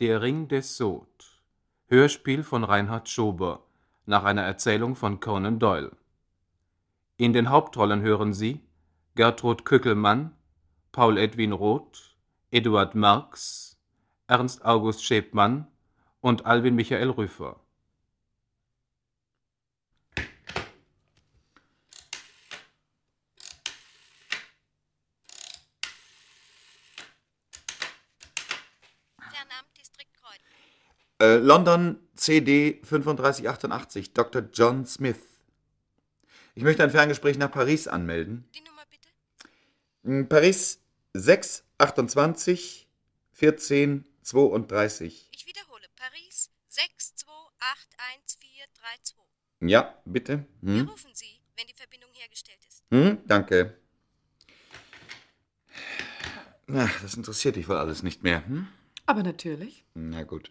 Der Ring des Sod. Hörspiel von Reinhard Schober nach einer Erzählung von Conan Doyle. In den Hauptrollen hören Sie Gertrud Kückelmann, Paul Edwin Roth, Eduard Marx, Ernst August Schäbmann und Alwin Michael Rüffer. Äh, London CD 3588, Dr. John Smith. Ich möchte ein Ferngespräch nach Paris anmelden. Die Nummer bitte? Hm, Paris 6 28 14 32. Ich wiederhole. Paris 62811432. Ja, bitte. Wir Hm? rufen Sie, wenn die Verbindung hergestellt ist. Hm? Danke. Na, das interessiert dich wohl alles nicht mehr. Hm? Aber natürlich. Na gut.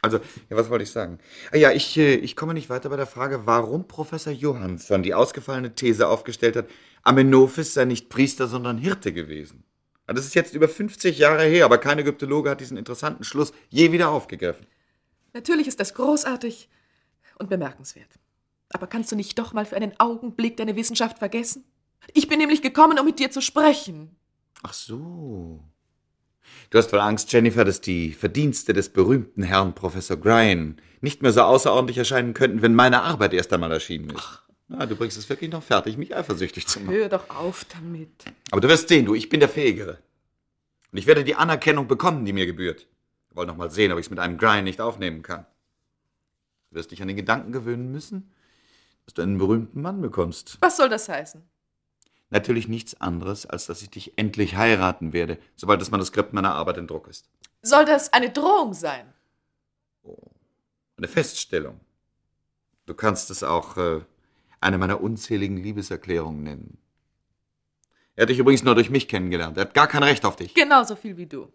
Also, ja, was wollte ich sagen? Ah, ja, ich, äh, ich komme nicht weiter bei der Frage, warum Professor Johansson die ausgefallene These aufgestellt hat, Amenophis sei nicht Priester, sondern Hirte gewesen. Ja, Das ist jetzt über 50 Jahre her, aber kein Ägyptologe hat diesen interessanten Schluss je wieder aufgegriffen. Natürlich ist das großartig und bemerkenswert. Aber kannst du nicht doch mal für einen Augenblick deine Wissenschaft vergessen? Ich bin nämlich gekommen, um mit dir zu sprechen. Ach so. Du hast wohl Angst, Jennifer, dass die Verdienste des berühmten Herrn Professor Grine nicht mehr so außerordentlich erscheinen könnten, wenn meine Arbeit erst einmal erschienen ist. Na, du bringst es wirklich noch fertig, mich eifersüchtig zu machen. Hör doch auf damit. Aber du wirst sehen, du, ich bin der Fähigere. Und ich werde die Anerkennung bekommen, die mir gebührt. Wir wollen noch mal sehen, ob ich es mit einem Grine nicht aufnehmen kann. Du wirst dich an den Gedanken gewöhnen müssen, dass du einen berühmten Mann bekommst. Was soll das heißen? Natürlich nichts anderes, als dass ich dich endlich heiraten werde, sobald das Manuskript meiner Arbeit in Druck ist. Soll das eine Drohung sein? Eine Feststellung. Du kannst es auch äh, eine meiner unzähligen Liebeserklärungen nennen. Er hat dich übrigens nur durch mich kennengelernt. Er hat gar kein Recht auf dich. Genauso viel wie du.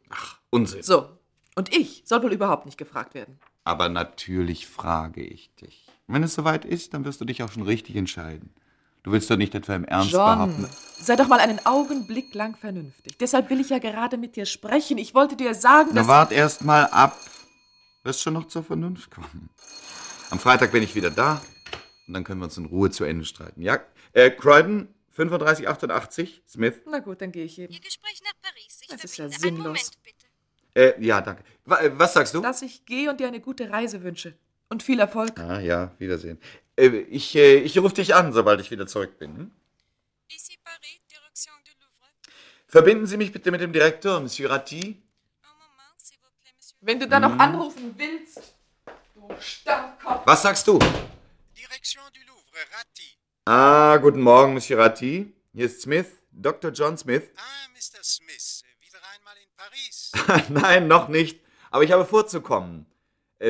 Unsinn. So. Und ich soll wohl überhaupt nicht gefragt werden. Aber natürlich frage ich dich. Wenn es soweit ist, dann wirst du dich auch schon richtig entscheiden. Du willst doch nicht etwa im Ernst behaupten. John, sei doch mal einen Augenblick lang vernünftig. Deshalb will ich ja gerade mit dir sprechen. Ich wollte dir sagen, Na, dass... wart erst mal ab. Wirst schon noch zur Vernunft kommen. Am Freitag bin ich wieder da und dann können wir uns in Ruhe zu Ende streiten. Ja? Äh, Croydon, 3588, Smith. Na gut, dann gehe ich eben. Ihr Gespräch nach Paris. Ich Das ist ja sinnlos. Moment bitte. Äh, ja, danke. Äh, Was sagst du? Dass ich gehe und dir eine gute Reise wünsche. Und viel Erfolg. Ah, ja, Wiedersehen. Äh, ich äh, ich rufe dich an, sobald ich wieder zurück bin. Hm? Ici Paris, Direction du Louvre. Verbinden Sie mich bitte mit dem Direktor, Monsieur Ratti. Wenn du dann Mhm. noch anrufen willst, du Starrkopf. Was sagst du? Direction du Louvre, Ratti. Ah, guten Morgen, Monsieur Ratti. Hier ist Smith, Dr. John Smith. Ah, Mr. Smith, wieder einmal in Paris. Nein, noch nicht. Aber ich habe vorzukommen,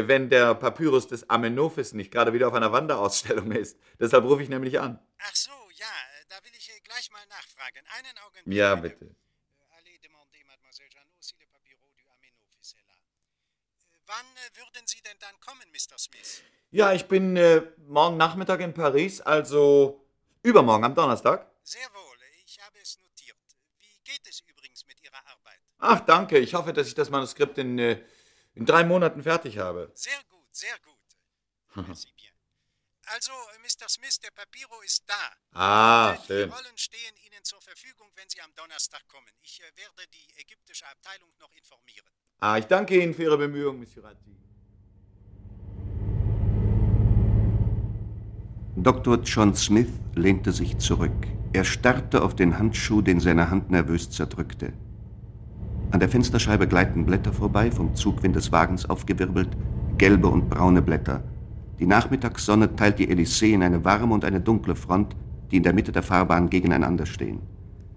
wenn der Papyrus des Amenophis nicht gerade wieder auf einer Wanderausstellung ist. Deshalb rufe ich nämlich an. Ach so, ja, äh, da will ich äh, gleich mal nachfragen. Einen Augenblick. Ja, bitte. Äh. Äh, Wann äh, würden Sie denn dann kommen, Mr. Smith? Ja, ich bin äh, morgen Nachmittag in Paris, also übermorgen am Donnerstag. Sehr wohl, äh, ich habe es notiert. Wie geht es übrigens mit Ihrer Arbeit? Ach, danke. Ich hoffe, dass ich das Manuskript in, äh, in drei Monaten fertig habe. Sehr gut, sehr gut. Merci bien. Also, äh, Mr. Smith, der Papiro ist da. Ah, Äh, schön. Die Rollen stehen Ihnen zur Verfügung, wenn Sie am Donnerstag kommen. Ich äh, werde die ägyptische Abteilung noch informieren. Ah, ich danke Ihnen für Ihre Bemühungen, Monsieur Ratti. Dr. John Smith lehnte sich zurück. Er starrte auf den Handschuh, den seine Hand nervös zerdrückte. An der Fensterscheibe gleiten Blätter vorbei, vom Zugwind des Wagens aufgewirbelt, gelbe und braune Blätter. Die Nachmittagssonne teilt die Elysee in eine warme und eine dunkle Front, die in der Mitte der Fahrbahn gegeneinander stehen.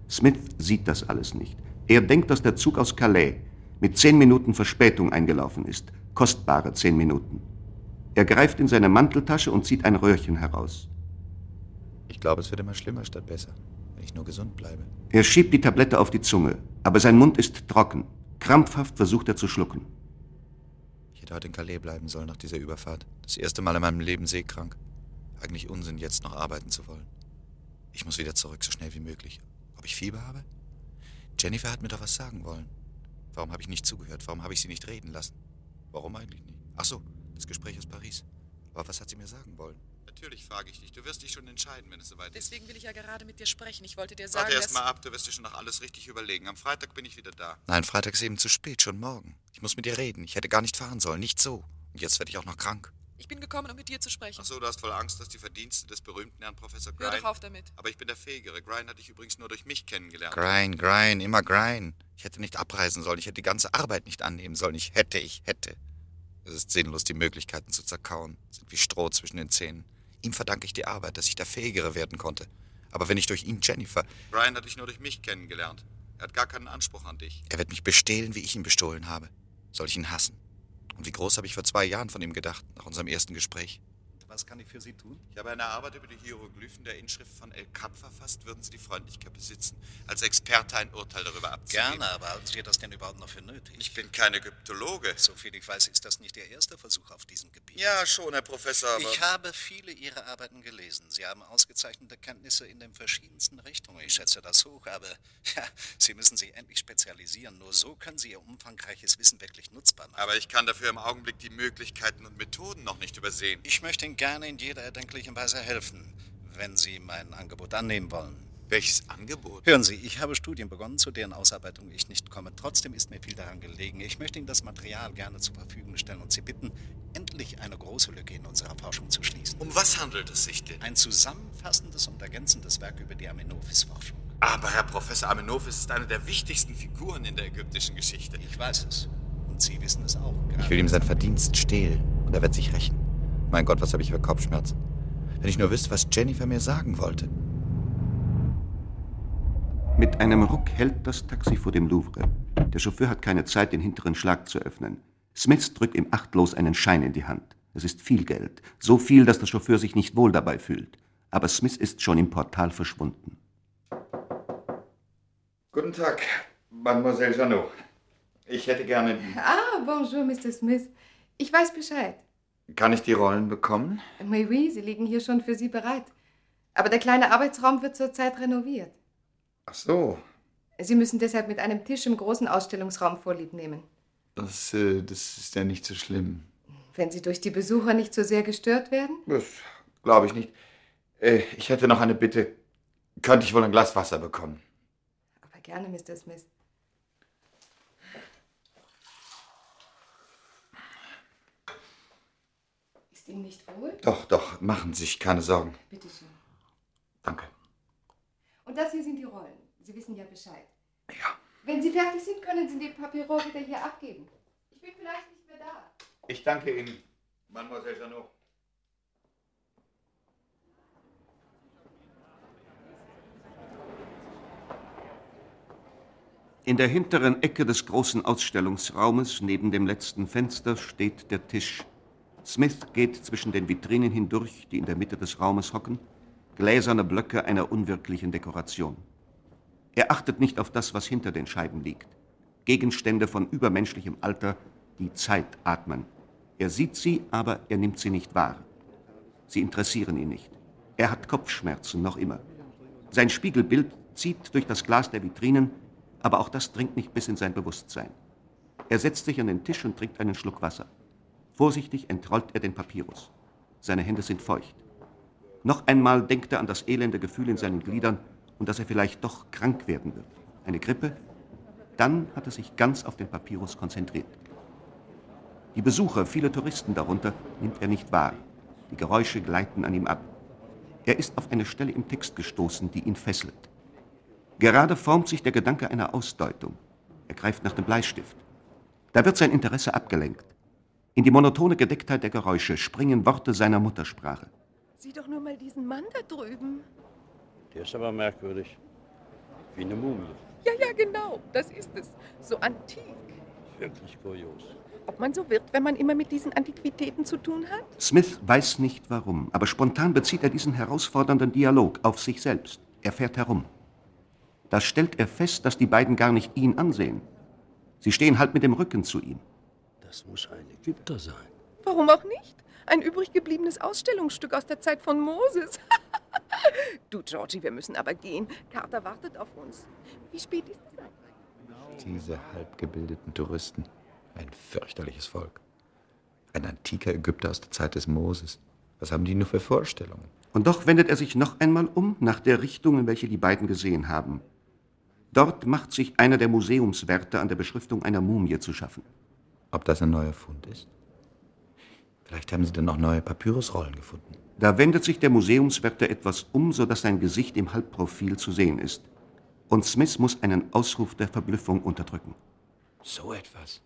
Smith sieht das alles nicht. Er denkt, dass der Zug aus Calais mit zehn Minuten Verspätung eingelaufen ist. Kostbare zehn Minuten. Er greift in seine Manteltasche und zieht ein Röhrchen heraus. Ich glaube, es wird immer schlimmer statt besser, wenn ich nur gesund bleibe. Er schiebt die Tablette auf die Zunge, aber sein Mund ist trocken. Krampfhaft versucht er zu schlucken. Ich hätte heute in Calais bleiben sollen nach dieser Überfahrt. Das erste Mal in meinem Leben seekrank. Eigentlich Unsinn, jetzt noch arbeiten zu wollen. Ich muss wieder zurück, so schnell wie möglich. Ob ich Fieber habe? Jennifer hat mir doch was sagen wollen. Warum habe ich nicht zugehört? Warum habe ich sie nicht reden lassen? Warum eigentlich nicht? Ach so, das Gespräch aus Paris. Aber was hat sie mir sagen wollen? Natürlich frage ich dich. Du wirst dich schon entscheiden, wenn es soweit ist. Deswegen will ich ja gerade mit dir sprechen. Ich wollte dir sagen, Warte erst mal ab, du wirst dir schon noch alles richtig überlegen. Am Freitag bin ich wieder da. Nein, Freitag ist eben zu spät, schon morgen. Ich muss mit dir reden. Ich hätte gar nicht fahren sollen, nicht so. Und jetzt werde ich auch noch krank. Ich bin gekommen, um mit dir zu sprechen. Ach so, du hast wohl Angst, dass die Verdienste des berühmten Herrn Professor Hör Grine... doch auf damit. Aber ich bin der Fähigere. Grine hat dich übrigens nur durch mich kennengelernt. Grind, grind, immer grind. Ich hätte nicht abreisen sollen. Ich hätte die ganze Arbeit nicht annehmen sollen. Ich hätte, ich hätte. Es ist sinnlos, die Möglichkeiten zu zerkauen. Sind wie Stroh zwischen den Zähnen. Ihm verdanke ich die Arbeit, dass ich der Fähigere werden konnte. Aber wenn ich durch ihn Jennifer. Grine hat dich nur durch mich kennengelernt. Er hat gar keinen Anspruch an dich. Er wird mich bestehlen, wie ich ihn bestohlen habe. Soll ich ihn hassen? Und wie groß habe ich vor zwei Jahren von ihm gedacht, nach unserem ersten Gespräch? Was kann ich für Sie tun? Ich habe eine Arbeit über die Hieroglyphen der Inschrift von El Kap verfasst. Würden Sie die Freundlichkeit besitzen, als Experte ein Urteil darüber abzugeben? Gerne, aber halten Sie das denn überhaupt noch für nötig? Ich bin kein Ägyptologe. Soviel ich weiß, ist das nicht Ihr erster Versuch auf diesem Gebiet. Ja, schon, Herr Professor, aber... Ich habe viele Ihrer Arbeiten gelesen. Sie haben ausgezeichnete Kenntnisse in den verschiedensten Richtungen. Ich schätze das hoch, aber ja, Sie müssen sich endlich spezialisieren. Nur so können Sie Ihr umfangreiches Wissen wirklich nutzbar machen. aber ich kann dafür im Augenblick die Möglichkeiten und Methoden noch nicht übersehen. Ich möchte Ihnen gerne in jeder erdenklichen Weise helfen, wenn Sie mein Angebot annehmen wollen. Welches Angebot? Hören Sie, ich habe Studien begonnen, zu deren Ausarbeitung ich nicht komme. Trotzdem ist mir viel daran gelegen. Ich möchte Ihnen das Material gerne zur Verfügung stellen und Sie bitten, endlich eine große Lücke in unserer Forschung zu schließen. Um was handelt es sich denn? Ein zusammenfassendes und ergänzendes Werk über die Amenophis-Forschung. Aber Herr Professor Amenophis ist eine der wichtigsten Figuren in der ägyptischen Geschichte. Ich weiß es. Und Sie wissen es auch. Ich will ihm sein Verdienst stehlen. Und er wird sich rächen. Mein Gott, was habe ich für Kopfschmerzen. Wenn ich nur wüsste, was Jennifer mir sagen wollte. Mit einem Ruck hält das Taxi vor dem Louvre. Der Chauffeur hat keine Zeit, den hinteren Schlag zu öffnen. Smith drückt ihm achtlos einen Schein in die Hand. Es ist viel Geld. So viel, dass der Chauffeur sich nicht wohl dabei fühlt. Aber Smith ist schon im Portal verschwunden. Guten Tag, Mademoiselle Janot. Ich hätte gerne... Ah, bonjour, Mr. Smith. Ich weiß Bescheid. Kann ich die Rollen bekommen? Oui, oui, sie liegen hier schon für Sie bereit. Aber der kleine Arbeitsraum wird zurzeit renoviert. Ach so, Sie müssen deshalb mit einem Tisch im großen Ausstellungsraum Vorlieb nehmen. das, äh, das ist ja nicht so schlimm. Wenn Sie durch die Besucher nicht so sehr gestört werden? Das glaube ich nicht. Äh, ich hätte noch eine Bitte. Könnte ich wohl ein Glas Wasser bekommen? Aber gerne, Mr. Smith. Ist Ihnen nicht wohl? Doch, doch, machen Sie sich keine Sorgen. Bitte schön. Danke. Und das hier sind die Rollen. Sie wissen ja Bescheid. Ja. Wenn Sie fertig sind, können Sie die Papyrus wieder hier abgeben. Ich bin vielleicht nicht mehr da. Ich danke Ihnen, Mademoiselle Janot. In der hinteren Ecke des großen Ausstellungsraumes, neben dem letzten Fenster, steht der Tisch. Smith geht zwischen den Vitrinen hindurch, die in der Mitte des Raumes hocken, gläserne Blöcke einer unwirklichen Dekoration. Er achtet nicht auf das, was hinter den Scheiben liegt. Gegenstände von übermenschlichem Alter, die Zeit atmen. Er sieht sie, aber er nimmt sie nicht wahr. Sie interessieren ihn nicht. Er hat Kopfschmerzen noch immer. Sein Spiegelbild zieht durch das Glas der Vitrinen, aber auch das dringt nicht bis in sein Bewusstsein. Er setzt sich an den Tisch und trinkt einen Schluck Wasser. Vorsichtig entrollt er den Papyrus. Seine Hände sind feucht. Noch einmal denkt er an das elende Gefühl in seinen Gliedern und dass er vielleicht doch krank werden wird. Eine Grippe? Dann hat er sich ganz auf den Papyrus konzentriert. Die Besucher, viele Touristen darunter, nimmt er nicht wahr. Die Geräusche gleiten an ihm ab. Er ist auf eine Stelle im Text gestoßen, die ihn fesselt. Gerade formt sich der Gedanke einer Ausdeutung. Er greift nach dem Bleistift. Da wird sein Interesse abgelenkt. In die monotone Gedecktheit der Geräusche springen Worte seiner Muttersprache. Sieh doch nur mal diesen Mann da drüben. Der ist aber merkwürdig. Wie eine Mumie. Ja, ja, genau, das ist es. So antik. Wirklich kurios. Ob man so wird, wenn man immer mit diesen Antiquitäten zu tun hat? Smith weiß nicht warum, aber spontan bezieht er diesen herausfordernden Dialog auf sich selbst. Er fährt herum. Da stellt er fest, dass die beiden gar nicht ihn ansehen. Sie stehen halb mit dem Rücken zu ihm. Das muss ein Ägypter sein. Warum auch nicht? Ein übrig gebliebenes Ausstellungsstück aus der Zeit von Moses. du, Georgie, wir müssen aber gehen. Carter wartet auf uns. Wie spät ist es eigentlich? Diese halbgebildeten Touristen. Ein fürchterliches Volk. Ein antiker Ägypter aus der Zeit des Moses. Was haben die nur für Vorstellungen? Und doch wendet er sich noch einmal um nach der Richtung, in welche die beiden gesehen haben. Dort macht sich einer der Museumswärter an der Beschriftung einer Mumie zu schaffen. Ob das ein neuer Fund ist? Vielleicht haben sie dann auch neue Papyrusrollen gefunden. Da wendet sich der Museumswärter etwas um, sodass sein Gesicht im Halbprofil zu sehen ist. Und Smith muss einen Ausruf der Verblüffung unterdrücken. So etwas.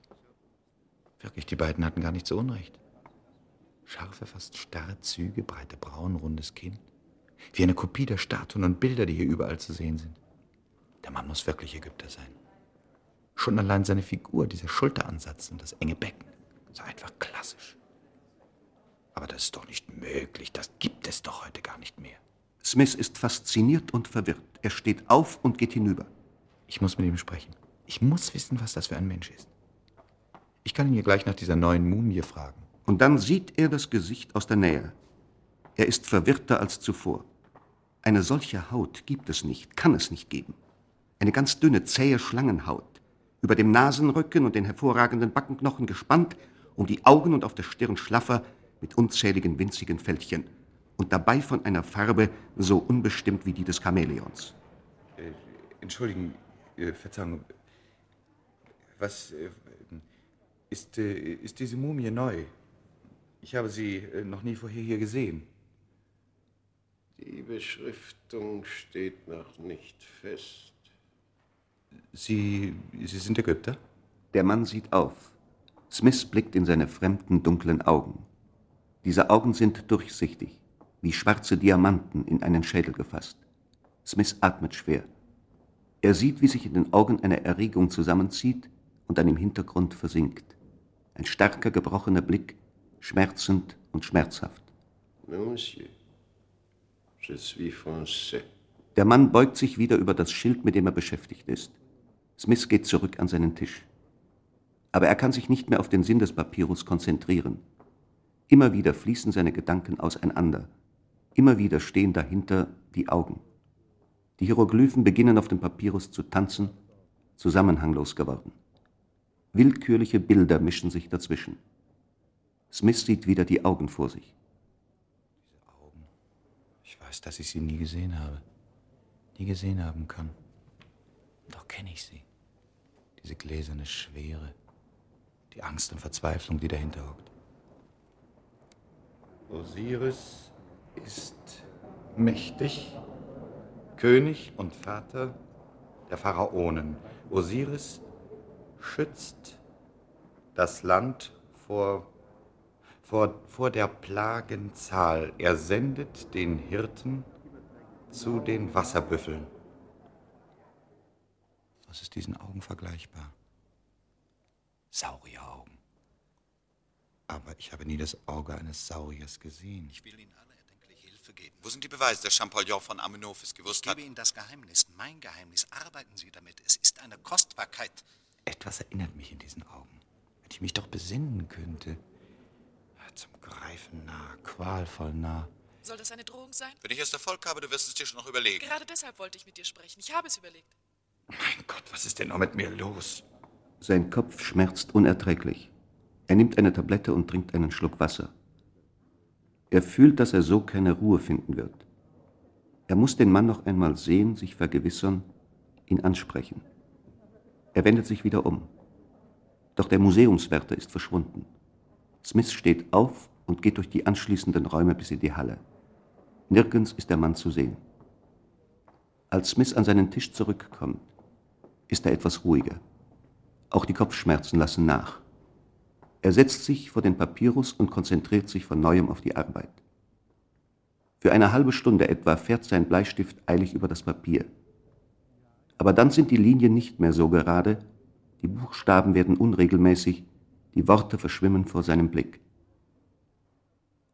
Wirklich, die beiden hatten gar nicht so Unrecht. Scharfe, fast starre Züge, breite Brauen, rundes Kinn. Wie eine Kopie der Statuen und Bilder, die hier überall zu sehen sind. Der Mann muss wirklich Ägypter sein. Schon allein seine Figur, dieser Schulteransatz und das enge Becken. So einfach klassisch. Aber das ist doch nicht möglich. Das gibt es doch heute gar nicht mehr. Smith ist fasziniert und verwirrt. Er steht auf und geht hinüber. Ich muss mit ihm sprechen. Ich muss wissen, was das für ein Mensch ist. Ich kann ihn hier gleich nach dieser neuen Mumie fragen. Und dann sieht er das Gesicht aus der Nähe. Er ist verwirrter als zuvor. Eine solche Haut gibt es nicht, kann es nicht geben. Eine ganz dünne, zähe Schlangenhaut, über dem Nasenrücken und den hervorragenden Backenknochen gespannt, um die Augen und auf der Stirn schlaffer mit unzähligen winzigen Fältchen und dabei von einer Farbe so unbestimmt wie die des Chamäleons. Äh, entschuldigen, äh, Verzeihung. Was äh, ist, äh, ist diese Mumie neu? Ich habe sie äh, noch nie vorher hier gesehen. Die Beschriftung steht noch nicht fest. Sie, Sie sind Ägypter? Der Mann sieht auf. Smith blickt in seine fremden, dunklen Augen. Diese Augen sind durchsichtig, wie schwarze Diamanten in einen Schädel gefasst. Smith atmet schwer. Er sieht, wie sich in den Augen eine Erregung zusammenzieht und dann im Hintergrund versinkt. Ein starker, gebrochener Blick, schmerzend und schmerzhaft. Monsieur, je suis français. Der Mann beugt sich wieder über das Schild, mit dem er beschäftigt ist. Smith geht zurück an seinen Tisch. Aber er kann sich nicht mehr auf den Sinn des Papyrus konzentrieren. Immer wieder fließen seine Gedanken auseinander. Immer wieder stehen dahinter die Augen. Die Hieroglyphen beginnen auf dem Papyrus zu tanzen, zusammenhanglos geworden. Willkürliche Bilder mischen sich dazwischen. Smith sieht wieder die Augen vor sich. Ich weiß, dass ich sie nie gesehen habe. Nie gesehen haben kann. Doch kenne ich sie. Diese gläserne Schwere. Die Angst und Verzweiflung, die dahinter hockt. Osiris ist mächtig, König und Vater der Pharaonen. Osiris schützt das Land vor, vor, vor der Plagenzahl. Er sendet den Hirten zu den Wasserbüffeln. Was ist diesen Augen vergleichbar? Saurieraugen. Aber ich habe nie das Auge eines Sauriers gesehen. Ich will Ihnen alle erdenkliche Hilfe geben. Wo sind die Beweise, dass Champollion von Amenophis gewusst Ich hat? gebe Ihnen das Geheimnis, mein Geheimnis. Arbeiten Sie damit. Es ist eine Kostbarkeit. Etwas erinnert mich in diesen Augen. Wenn ich mich doch besinnen könnte. Zum Greifen nah, qualvoll nah. Soll das eine Drohung sein? Wenn ich erst Erfolg habe, du wirst es dir schon noch überlegen. Gerade deshalb wollte ich mit dir sprechen. Ich habe es überlegt. Mein Gott, was ist denn noch mit mir los? Sein Kopf schmerzt unerträglich. Er nimmt eine Tablette und trinkt einen Schluck Wasser. Er fühlt, dass er so keine Ruhe finden wird. Er muss den Mann noch einmal sehen, sich vergewissern, ihn ansprechen. Er wendet sich wieder um. Doch der Museumswärter ist verschwunden. Smith steht auf und geht durch die anschließenden Räume bis in die Halle. Nirgends ist der Mann zu sehen. Als Smith an seinen Tisch zurückkommt, ist er etwas ruhiger. Auch die Kopfschmerzen lassen nach. Er setzt sich vor den Papyrus und konzentriert sich von neuem auf die Arbeit. Für eine halbe Stunde etwa fährt sein Bleistift eilig über das Papier. Aber dann sind die Linien nicht mehr so gerade, die Buchstaben werden unregelmäßig, die Worte verschwimmen vor seinem Blick.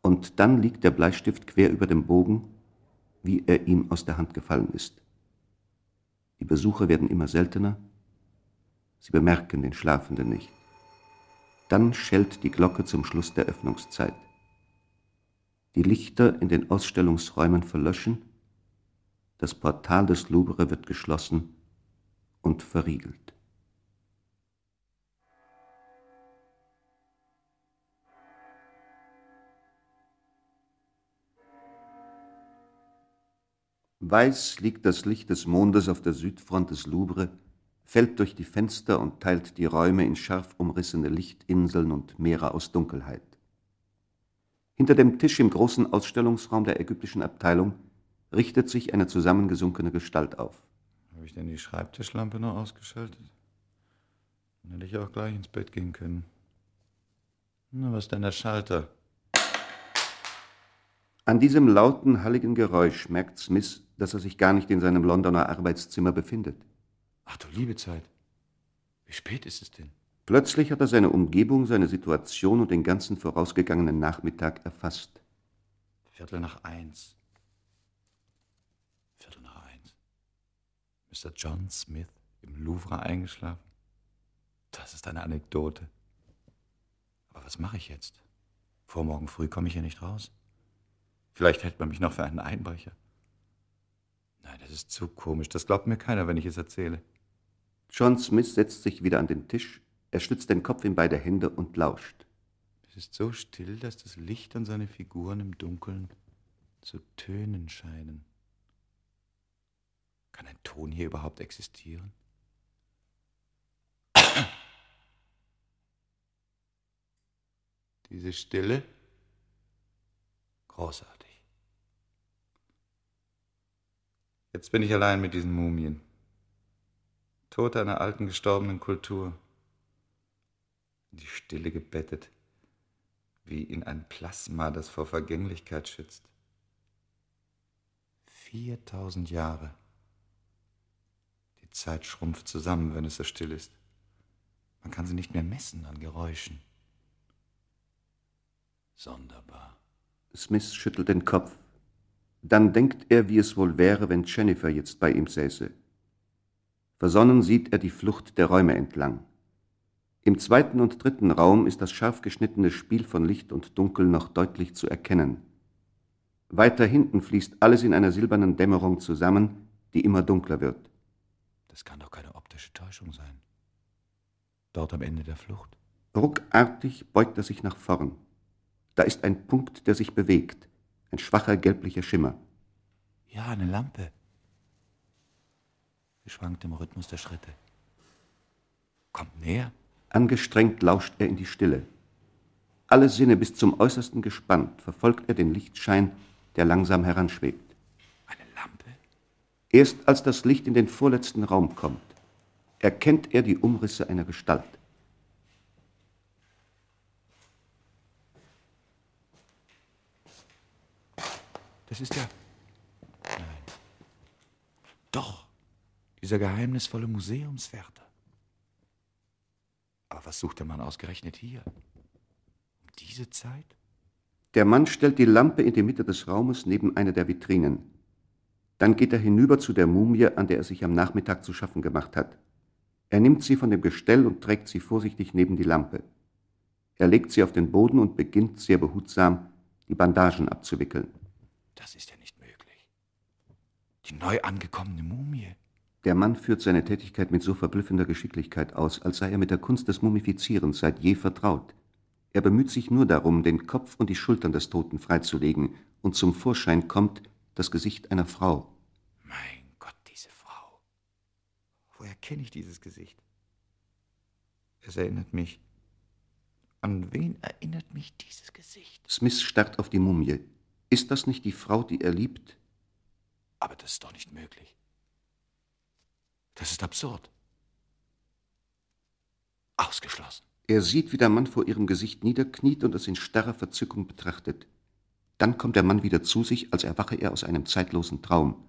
Und dann liegt der Bleistift quer über dem Bogen, wie er ihm aus der Hand gefallen ist. Die Besucher werden immer seltener, sie bemerken den Schlafenden nicht. Dann schellt die Glocke zum Schluss der Öffnungszeit. Die Lichter in den Ausstellungsräumen verlöschen, das Portal des Louvre wird geschlossen und verriegelt. Weiß liegt das Licht des Mondes auf der Südfront des Louvre, fällt durch die Fenster und teilt die Räume in scharf umrissene Lichtinseln und Meere aus Dunkelheit. Hinter dem Tisch im großen Ausstellungsraum der ägyptischen Abteilung richtet sich eine zusammengesunkene Gestalt auf. Habe ich denn die Schreibtischlampe noch ausgeschaltet? Dann hätte ich auch gleich ins Bett gehen können. Na, was ist denn der Schalter? An diesem lauten, halligen Geräusch merkt Smith, dass er sich gar nicht in seinem Londoner Arbeitszimmer befindet. Ach du liebe Zeit. Wie spät ist es denn? Plötzlich hat er seine Umgebung, seine Situation und den ganzen vorausgegangenen Nachmittag erfasst. Viertel nach eins. Viertel nach eins. Mr. John Smith im Louvre eingeschlafen? Das ist eine Anekdote. Aber was mache ich jetzt? Vor morgen früh komme ich hier nicht raus. Vielleicht hält man mich noch für einen Einbrecher. Nein, das ist zu komisch. Das glaubt mir keiner, wenn ich es erzähle. John Smith setzt sich wieder an den Tisch, er stützt den Kopf in beide Hände und lauscht. Es ist so still, dass das Licht und seine Figuren im Dunkeln zu tönen scheinen. Kann ein Ton hier überhaupt existieren? Diese Stille? Großartig. Jetzt bin ich allein mit diesen Mumien. Tote einer alten, gestorbenen Kultur. In die Stille gebettet, wie in ein Plasma, das vor Vergänglichkeit schützt. 4000 Jahre. Die Zeit schrumpft zusammen, wenn es so still ist. Man kann sie nicht mehr messen an Geräuschen. Sonderbar. Smith schüttelt den Kopf. Dann denkt er, wie es wohl wäre, wenn Jennifer jetzt bei ihm säße. Versonnen sieht er die Flucht der Räume entlang. Im zweiten und dritten Raum ist das scharf geschnittene Spiel von Licht und Dunkel noch deutlich zu erkennen. Weiter hinten fließt alles in einer silbernen Dämmerung zusammen, die immer dunkler wird. Das kann doch keine optische Täuschung sein. Dort am Ende der Flucht. Ruckartig beugt er sich nach vorn. Da ist ein Punkt, der sich bewegt, ein schwacher gelblicher Schimmer. Ja, eine Lampe. Sie schwankt im Rhythmus der Schritte. Kommt näher. Angestrengt lauscht er in die Stille. Alle Sinne bis zum äußersten gespannt verfolgt er den Lichtschein, der langsam heranschwebt. Eine Lampe? Erst als das Licht in den vorletzten Raum kommt, erkennt er die Umrisse einer Gestalt. Das ist der. Nein. Doch, dieser geheimnisvolle Museumswärter. Aber was sucht der Mann ausgerechnet hier? Um diese Zeit? Der Mann stellt die Lampe in die Mitte des Raumes neben eine der Vitrinen. Dann geht er hinüber zu der Mumie, an der er sich am Nachmittag zu schaffen gemacht hat. Er nimmt sie von dem Gestell und trägt sie vorsichtig neben die Lampe. Er legt sie auf den Boden und beginnt sehr behutsam, die Bandagen abzuwickeln. Das ist ja nicht möglich. Die neu angekommene Mumie. Der Mann führt seine Tätigkeit mit so verblüffender Geschicklichkeit aus, als sei er mit der Kunst des Mumifizierens seit je vertraut. Er bemüht sich nur darum, den Kopf und die Schultern des Toten freizulegen, und zum Vorschein kommt das Gesicht einer Frau. Mein Gott, diese Frau. Woher kenne ich dieses Gesicht? Es erinnert mich. An wen erinnert mich dieses Gesicht? Smith starrt auf die Mumie. Ist das nicht die Frau, die er liebt? Aber das ist doch nicht möglich. Das ist absurd. Ausgeschlossen. Er sieht, wie der Mann vor ihrem Gesicht niederkniet und es in starrer Verzückung betrachtet. Dann kommt der Mann wieder zu sich, als erwache er aus einem zeitlosen Traum.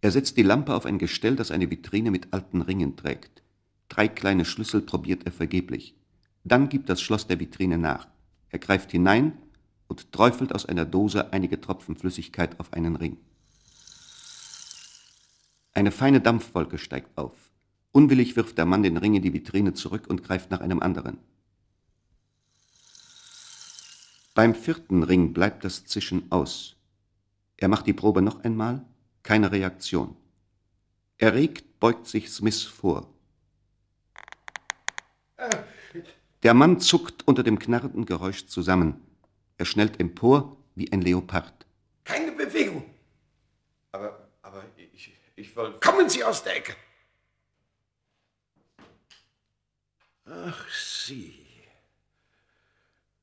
Er setzt die Lampe auf ein Gestell, das eine Vitrine mit alten Ringen trägt. Drei kleine Schlüssel probiert er vergeblich. Dann gibt das Schloss der Vitrine nach. Er greift hinein und träufelt aus einer Dose einige Tropfen Flüssigkeit auf einen Ring. Eine feine Dampfwolke steigt auf. Unwillig wirft der Mann den Ring in die Vitrine zurück und greift nach einem anderen. Beim vierten Ring bleibt das Zischen aus. Er macht die Probe noch einmal, keine Reaktion. Erregt beugt sich Smith vor. Der Mann zuckt unter dem knarrenden Geräusch zusammen. Er schnellt empor wie ein Leopard. Keine Bewegung. Aber, aber Ich wollte. Kommen Sie aus der Ecke! Ach, Sie.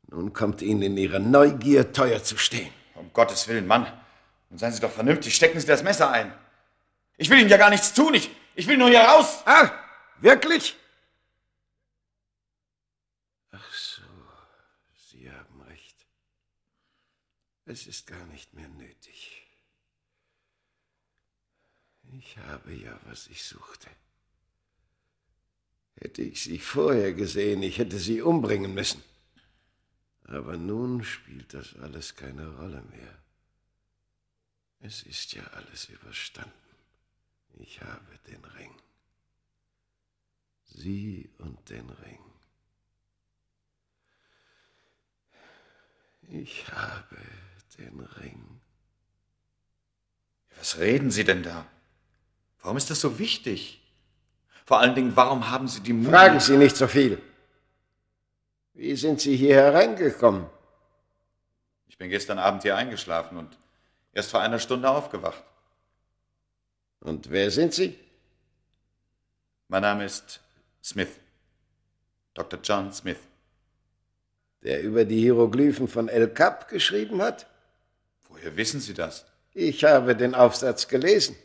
Nun kommt Ihnen in Ihrer Neugier teuer zu stehen. Um Gottes Willen, Mann. Nun seien Sie doch vernünftig, stecken Sie das Messer ein. Ich will Ihnen ja gar nichts tun, ich, ich will nur hier raus. Ah, wirklich? Ach so, Sie haben recht. Es ist gar nicht mehr nötig. Ich habe ja, was ich suchte. Hätte ich Sie vorher gesehen, ich hätte Sie umbringen müssen. Aber nun spielt das alles keine Rolle mehr. Es ist ja alles überstanden. Ich habe den Ring. Sie und den Ring. Ich habe den Ring. Was reden Sie denn da? Warum ist das so wichtig? Vor allen Dingen, warum haben Sie die Mut? Fragen Sie nicht so viel. Wie sind Sie hier hereingekommen? Ich bin gestern Abend hier eingeschlafen und erst vor einer Stunde aufgewacht. Und wer sind Sie? Mein Name ist Smith. Dr. John Smith. Der über die Hieroglyphen von El Kap geschrieben hat? Woher wissen Sie das? Ich habe den Aufsatz gelesen.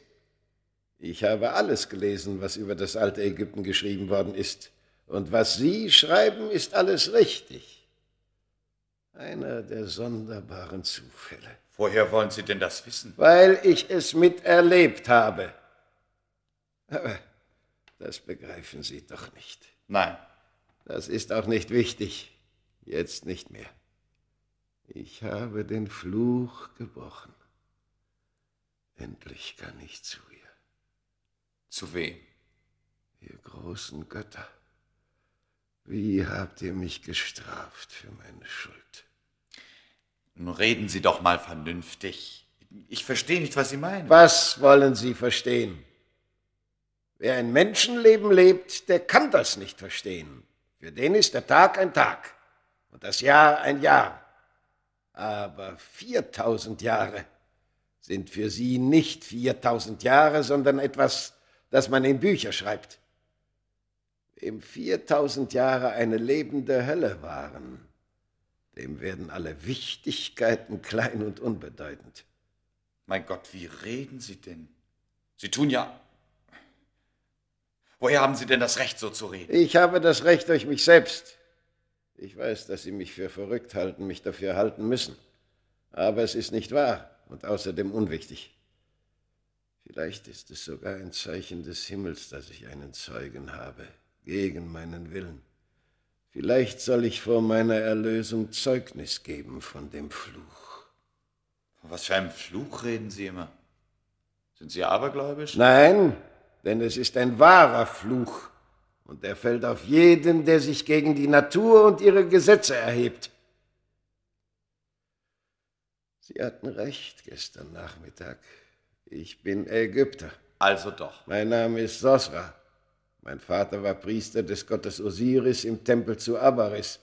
Ich habe alles gelesen, was über das alte Ägypten geschrieben worden ist. Und was Sie schreiben, ist alles richtig. Einer der sonderbaren Zufälle. Woher wollen Sie denn das wissen? Weil ich es miterlebt habe. Aber das begreifen Sie doch nicht. Nein. Das ist auch nicht wichtig. Jetzt nicht mehr. Ich habe den Fluch gebrochen. Endlich kann ich zu ihr. Zu wem? Ihr großen Götter. Wie habt ihr mich gestraft für meine Schuld? Nun reden Sie doch mal vernünftig. Ich verstehe nicht, was Sie meinen. Was wollen Sie verstehen? Wer ein Menschenleben lebt, der kann das nicht verstehen. Für den ist der Tag ein Tag und das Jahr ein Jahr. Aber 4000 Jahre sind für Sie nicht 4000 Jahre, sondern etwas, das man in Bücher schreibt. Wem 4000 Jahre eine lebende Hölle waren, dem werden alle Wichtigkeiten klein und unbedeutend. Mein Gott, wie reden Sie denn? Sie tun ja. Woher haben Sie denn das Recht, so zu reden? Ich habe das Recht durch mich selbst. Ich weiß, dass Sie mich für verrückt halten, mich dafür halten müssen. Aber es ist nicht wahr und außerdem unwichtig. Vielleicht ist es sogar ein Zeichen des Himmels, dass ich einen Zeugen habe, gegen meinen Willen. Vielleicht soll ich vor meiner Erlösung Zeugnis geben von dem Fluch. Von was für einem Fluch reden Sie immer? Sind Sie abergläubisch? Nein, denn es ist ein wahrer Fluch. Und er fällt auf jeden, der sich gegen die Natur und ihre Gesetze erhebt. Sie hatten recht gestern Nachmittag. Ich bin Ägypter. Also doch. Mein Name ist Sosra. Mein Vater war Priester des Gottes Osiris im Tempel zu Abaris.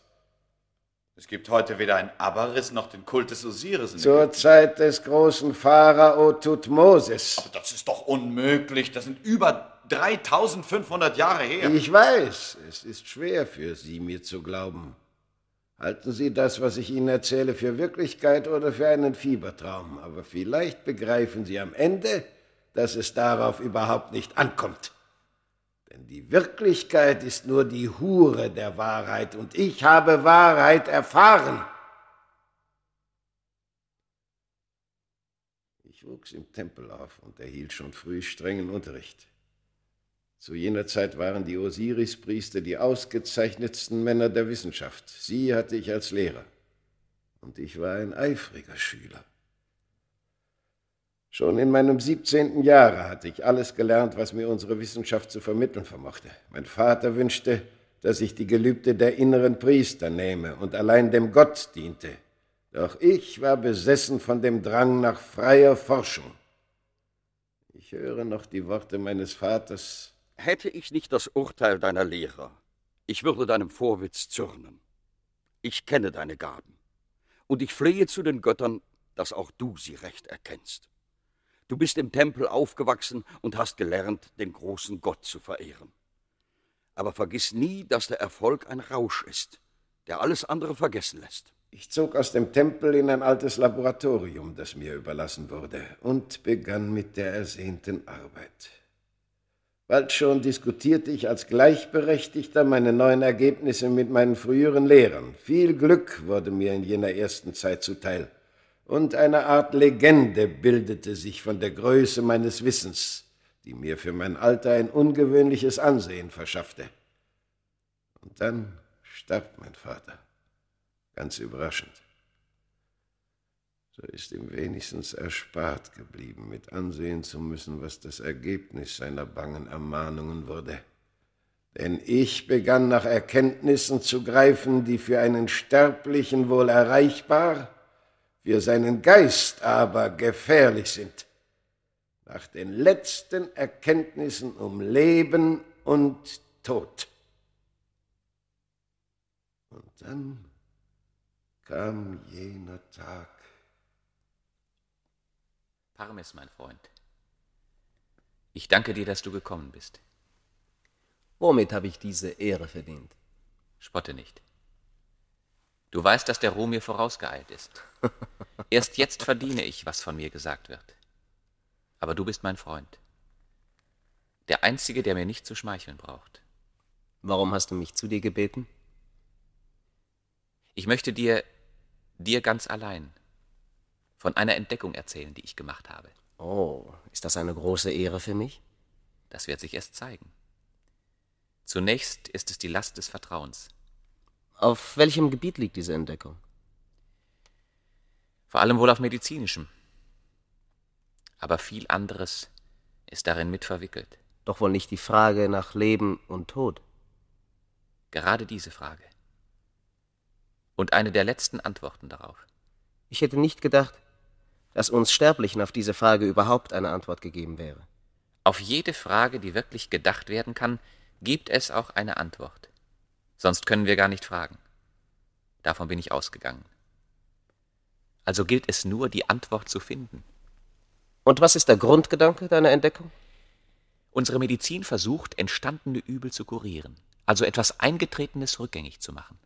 Es gibt heute weder ein Abaris noch den Kult des Osiris. In Zur Ägypten. Zeit des großen Pharao Tutmosis. Aber das ist doch unmöglich. Das sind über 3500 Jahre her. Ich weiß, es ist schwer für Sie, mir zu glauben. Halten Sie das, was ich Ihnen erzähle, für Wirklichkeit oder für einen Fiebertraum. Aber vielleicht begreifen Sie am Ende, dass es darauf überhaupt nicht ankommt. Denn die Wirklichkeit ist nur die Hure der Wahrheit und ich habe Wahrheit erfahren. Ich wuchs im Tempel auf und erhielt schon früh strengen Unterricht. Zu jener Zeit waren die Osiris-Priester die ausgezeichnetsten Männer der Wissenschaft. Sie hatte ich als Lehrer. Und ich war ein eifriger Schüler. Schon in meinem 17. Jahre hatte ich alles gelernt, was mir unsere Wissenschaft zu vermitteln vermochte. Mein Vater wünschte, dass ich die Gelübde der inneren Priester nehme und allein dem Gott diente. Doch ich war besessen von dem Drang nach freier Forschung. Ich höre noch die Worte meines Vaters, Hätte ich nicht das Urteil deiner Lehrer, ich würde deinem Vorwitz zürnen. Ich kenne deine Gaben, und ich flehe zu den Göttern, dass auch du sie recht erkennst. Du bist im Tempel aufgewachsen und hast gelernt, den großen Gott zu verehren. Aber vergiss nie, dass der Erfolg ein Rausch ist, der alles andere vergessen lässt. Ich zog aus dem Tempel in ein altes Laboratorium, das mir überlassen wurde, und begann mit der ersehnten Arbeit. Bald schon diskutierte ich als Gleichberechtigter meine neuen Ergebnisse mit meinen früheren Lehrern. Viel Glück wurde mir in jener ersten Zeit zuteil. Und eine Art Legende bildete sich von der Größe meines Wissens, die mir für mein Alter ein ungewöhnliches Ansehen verschaffte. Und dann starb mein Vater. Ganz überraschend. So ist ihm wenigstens erspart geblieben, mit ansehen zu müssen, was das Ergebnis seiner bangen Ermahnungen wurde. Denn ich begann nach Erkenntnissen zu greifen, die für einen Sterblichen wohl erreichbar, für seinen Geist aber gefährlich sind. Nach den letzten Erkenntnissen um Leben und Tod. Und dann kam jener Tag. Parmes, mein Freund. Ich danke dir, dass du gekommen bist. Womit habe ich diese Ehre verdient? Spotte nicht. Du weißt, dass der Ruhm mir vorausgeeilt ist. Erst jetzt verdiene ich, was von mir gesagt wird. Aber du bist mein Freund. Der Einzige, der mir nicht zu schmeicheln braucht. Warum hast du mich zu dir gebeten? Ich möchte dir, dir ganz allein, von einer Entdeckung erzählen, die ich gemacht habe. Oh, ist das eine große Ehre für mich? Das wird sich erst zeigen. Zunächst ist es die Last des Vertrauens. Auf welchem Gebiet liegt diese Entdeckung? Vor allem wohl auf medizinischem. Aber viel anderes ist darin mit verwickelt. Doch wohl nicht die Frage nach Leben und Tod. Gerade diese Frage. Und eine der letzten Antworten darauf. Ich hätte nicht gedacht, dass uns Sterblichen auf diese Frage überhaupt eine Antwort gegeben wäre. Auf jede Frage, die wirklich gedacht werden kann, gibt es auch eine Antwort. Sonst können wir gar nicht fragen. Davon bin ich ausgegangen. Also gilt es nur, die Antwort zu finden. Und was ist der Grundgedanke deiner Entdeckung? Unsere Medizin versucht, entstandene Übel zu kurieren, also etwas Eingetretenes rückgängig zu machen.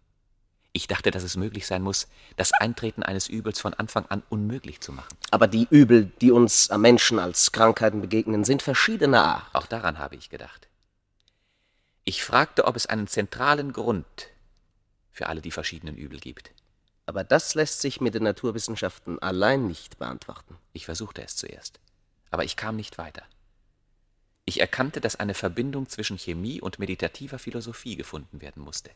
Ich dachte, dass es möglich sein muss, das Eintreten eines Übels von Anfang an unmöglich zu machen. Aber die Übel, die uns am Menschen als Krankheiten begegnen, sind verschiedener Art. Auch daran habe ich gedacht. Ich fragte, ob es einen zentralen Grund für alle die verschiedenen Übel gibt. Aber das lässt sich mit den Naturwissenschaften allein nicht beantworten. Ich versuchte es zuerst, aber ich kam nicht weiter. Ich erkannte, dass eine Verbindung zwischen Chemie und meditativer Philosophie gefunden werden musste.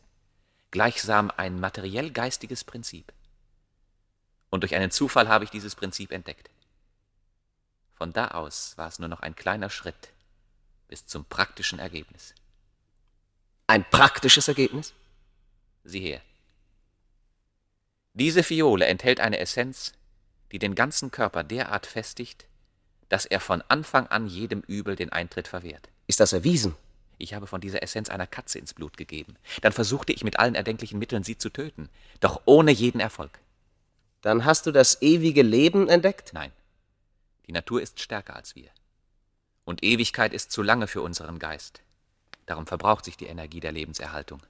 Gleichsam ein materiell-geistiges Prinzip. Und durch einen Zufall habe ich dieses Prinzip entdeckt. Von da aus war es nur noch ein kleiner Schritt bis zum praktischen Ergebnis. Ein praktisches Ergebnis? Sieh her. Diese Fiole enthält eine Essenz, die den ganzen Körper derart festigt, dass er von Anfang an jedem Übel den Eintritt verwehrt. Ist das erwiesen? Ich habe von dieser Essenz einer Katze ins Blut gegeben. Dann versuchte ich mit allen erdenklichen Mitteln, sie zu töten, doch ohne jeden Erfolg. Dann hast du das ewige Leben entdeckt? Nein. Die Natur ist stärker als wir. Und Ewigkeit ist zu lange für unseren Geist. Darum verbraucht sich die Energie der Lebenserhaltung.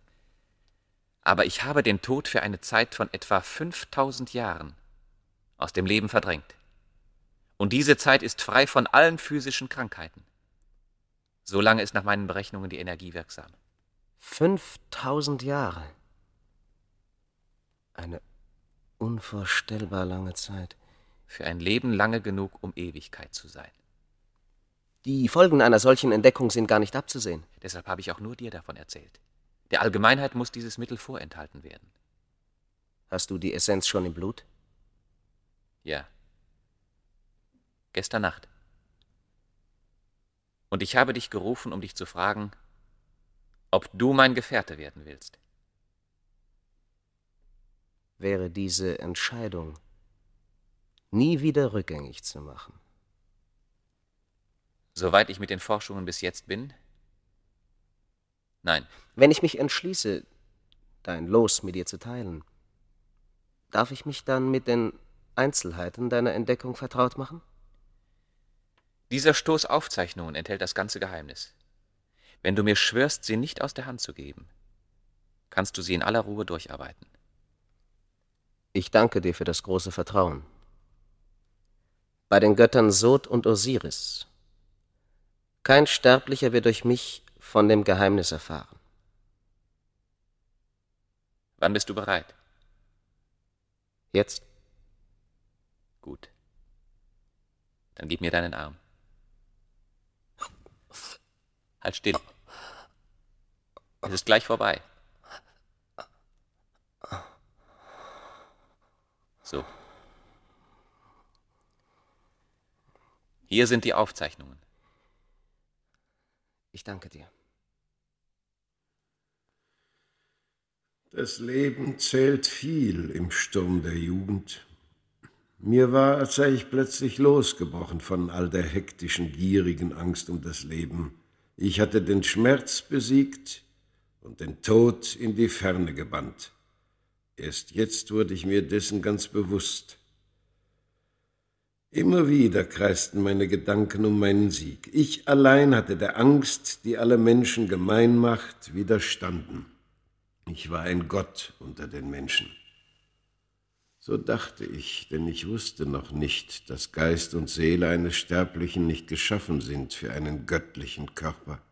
Aber ich habe den Tod für eine Zeit von etwa 5000 Jahren aus dem Leben verdrängt. Und diese Zeit ist frei von allen physischen Krankheiten. So lange ist nach meinen Berechnungen die Energie wirksam. 5000 Jahre. Eine unvorstellbar lange Zeit. Für ein Leben lange genug, um Ewigkeit zu sein. Die Folgen einer solchen Entdeckung sind gar nicht abzusehen. Deshalb habe ich auch nur dir davon erzählt. Der Allgemeinheit muss dieses Mittel vorenthalten werden. Hast du die Essenz schon im Blut? Ja. Gestern Nacht. Und ich habe dich gerufen, um dich zu fragen, ob du mein Gefährte werden willst. Wäre diese Entscheidung nie wieder rückgängig zu machen. Soweit ich mit den Forschungen bis jetzt bin? Nein. Wenn ich mich entschließe, dein Los mit dir zu teilen, darf ich mich dann mit den Einzelheiten deiner Entdeckung vertraut machen? Dieser Stoß Aufzeichnungen enthält das ganze Geheimnis. Wenn du mir schwörst, sie nicht aus der Hand zu geben, kannst du sie in aller Ruhe durcharbeiten. Ich danke dir für das große Vertrauen. Bei den Göttern Sod und Osiris. Kein Sterblicher wird durch mich von dem Geheimnis erfahren. Wann bist du bereit? Jetzt. Gut. Dann gib mir deinen Arm. Halt still. Es ist gleich vorbei. So. Hier sind die Aufzeichnungen. Ich danke dir. Das Leben zählt viel im Sturm der Jugend. Mir war, als sei ich plötzlich losgebrochen von all der hektischen, gierigen Angst um das Leben. Ich hatte den Schmerz besiegt und den Tod in die Ferne gebannt. Erst jetzt wurde ich mir dessen ganz bewusst. Immer wieder kreisten meine Gedanken um meinen Sieg. Ich allein hatte der Angst, die alle Menschen gemein macht, widerstanden. Ich war ein Gott unter den Menschen. So dachte ich, denn ich wusste noch nicht, dass Geist und Seele eines Sterblichen nicht geschaffen sind für einen göttlichen Körper.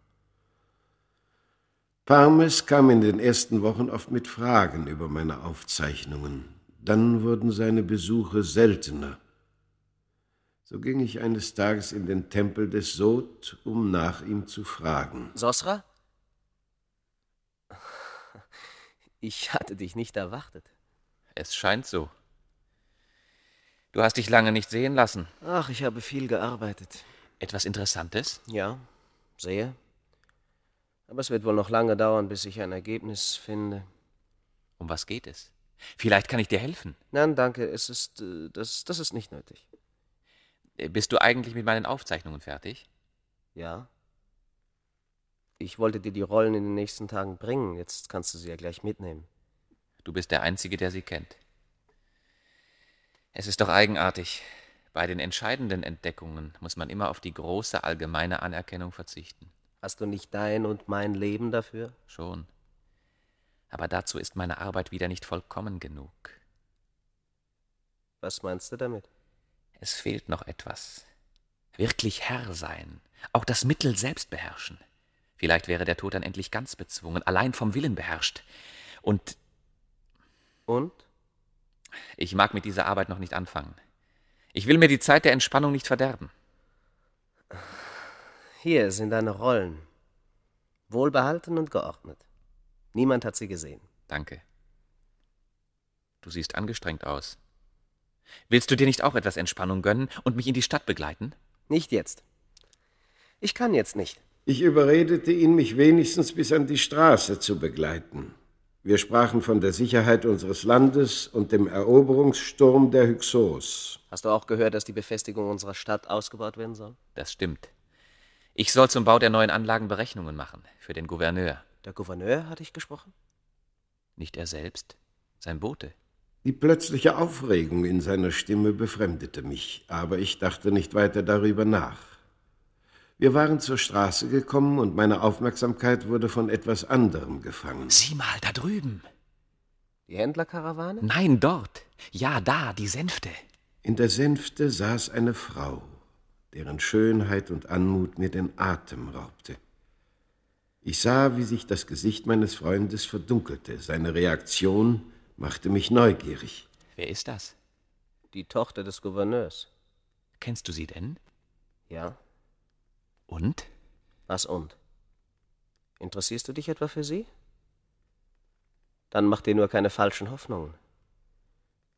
Parmes kam in den ersten Wochen oft mit Fragen über meine Aufzeichnungen. Dann wurden seine Besuche seltener. So ging ich eines Tages in den Tempel des Sod, um nach ihm zu fragen. Sosra? Ich hatte dich nicht erwartet. Es scheint so. Du hast dich lange nicht sehen lassen. Ach, ich habe viel gearbeitet. Etwas Interessantes? Ja, sehr. Aber es wird wohl noch lange dauern, bis ich ein Ergebnis finde. Um was geht es? Vielleicht kann ich dir helfen. Nein, danke, es ist, äh, das, das ist nicht nötig. Äh, Bist du eigentlich mit meinen Aufzeichnungen fertig? Ja. Ich wollte dir die Rollen in den nächsten Tagen bringen. Jetzt kannst du sie ja gleich mitnehmen. Du bist der Einzige, der sie kennt. Es ist doch eigenartig. Bei den entscheidenden Entdeckungen muss man immer auf die große allgemeine Anerkennung verzichten. Hast du nicht dein und mein Leben dafür? Schon. Aber dazu ist meine Arbeit wieder nicht vollkommen genug. Was meinst du damit? Es fehlt noch etwas. Wirklich Herr sein, auch das Mittel selbst beherrschen. Vielleicht wäre der Tod dann endlich ganz bezwungen, allein vom Willen beherrscht. Und. Und? Ich mag mit dieser Arbeit noch nicht anfangen. Ich will mir die Zeit der Entspannung nicht verderben. Hier sind deine Rollen. Wohlbehalten und geordnet. Niemand hat sie gesehen. Danke. Du siehst angestrengt aus. Willst du dir nicht auch etwas Entspannung gönnen und mich in die Stadt begleiten? Nicht jetzt. Ich kann jetzt nicht. Ich überredete ihn, mich wenigstens bis an die Straße zu begleiten. Wir sprachen von der Sicherheit unseres Landes und dem Eroberungssturm der Hyksos. Hast du auch gehört, dass die Befestigung unserer Stadt ausgebaut werden soll? Das stimmt. Ich soll zum Bau der neuen Anlagen Berechnungen machen, für den Gouverneur. Der Gouverneur hatte ich gesprochen? Nicht er selbst, sein Bote. Die plötzliche Aufregung in seiner Stimme befremdete mich, aber ich dachte nicht weiter darüber nach. Wir waren zur Straße gekommen und meine Aufmerksamkeit wurde von etwas anderem gefangen. Sieh mal, da drüben. Die Händlerkarawane? Nein, dort. Ja, da, die Sänfte. In der Sänfte saß eine Frau, deren Schönheit und Anmut mir den Atem raubte. Ich sah, wie sich das Gesicht meines Freundes verdunkelte. Seine Reaktion machte mich neugierig. Wer ist das? Die Tochter des Gouverneurs. Kennst du sie denn? Ja. Und? Was und? Interessierst du dich etwa für sie? Dann mach dir nur keine falschen Hoffnungen.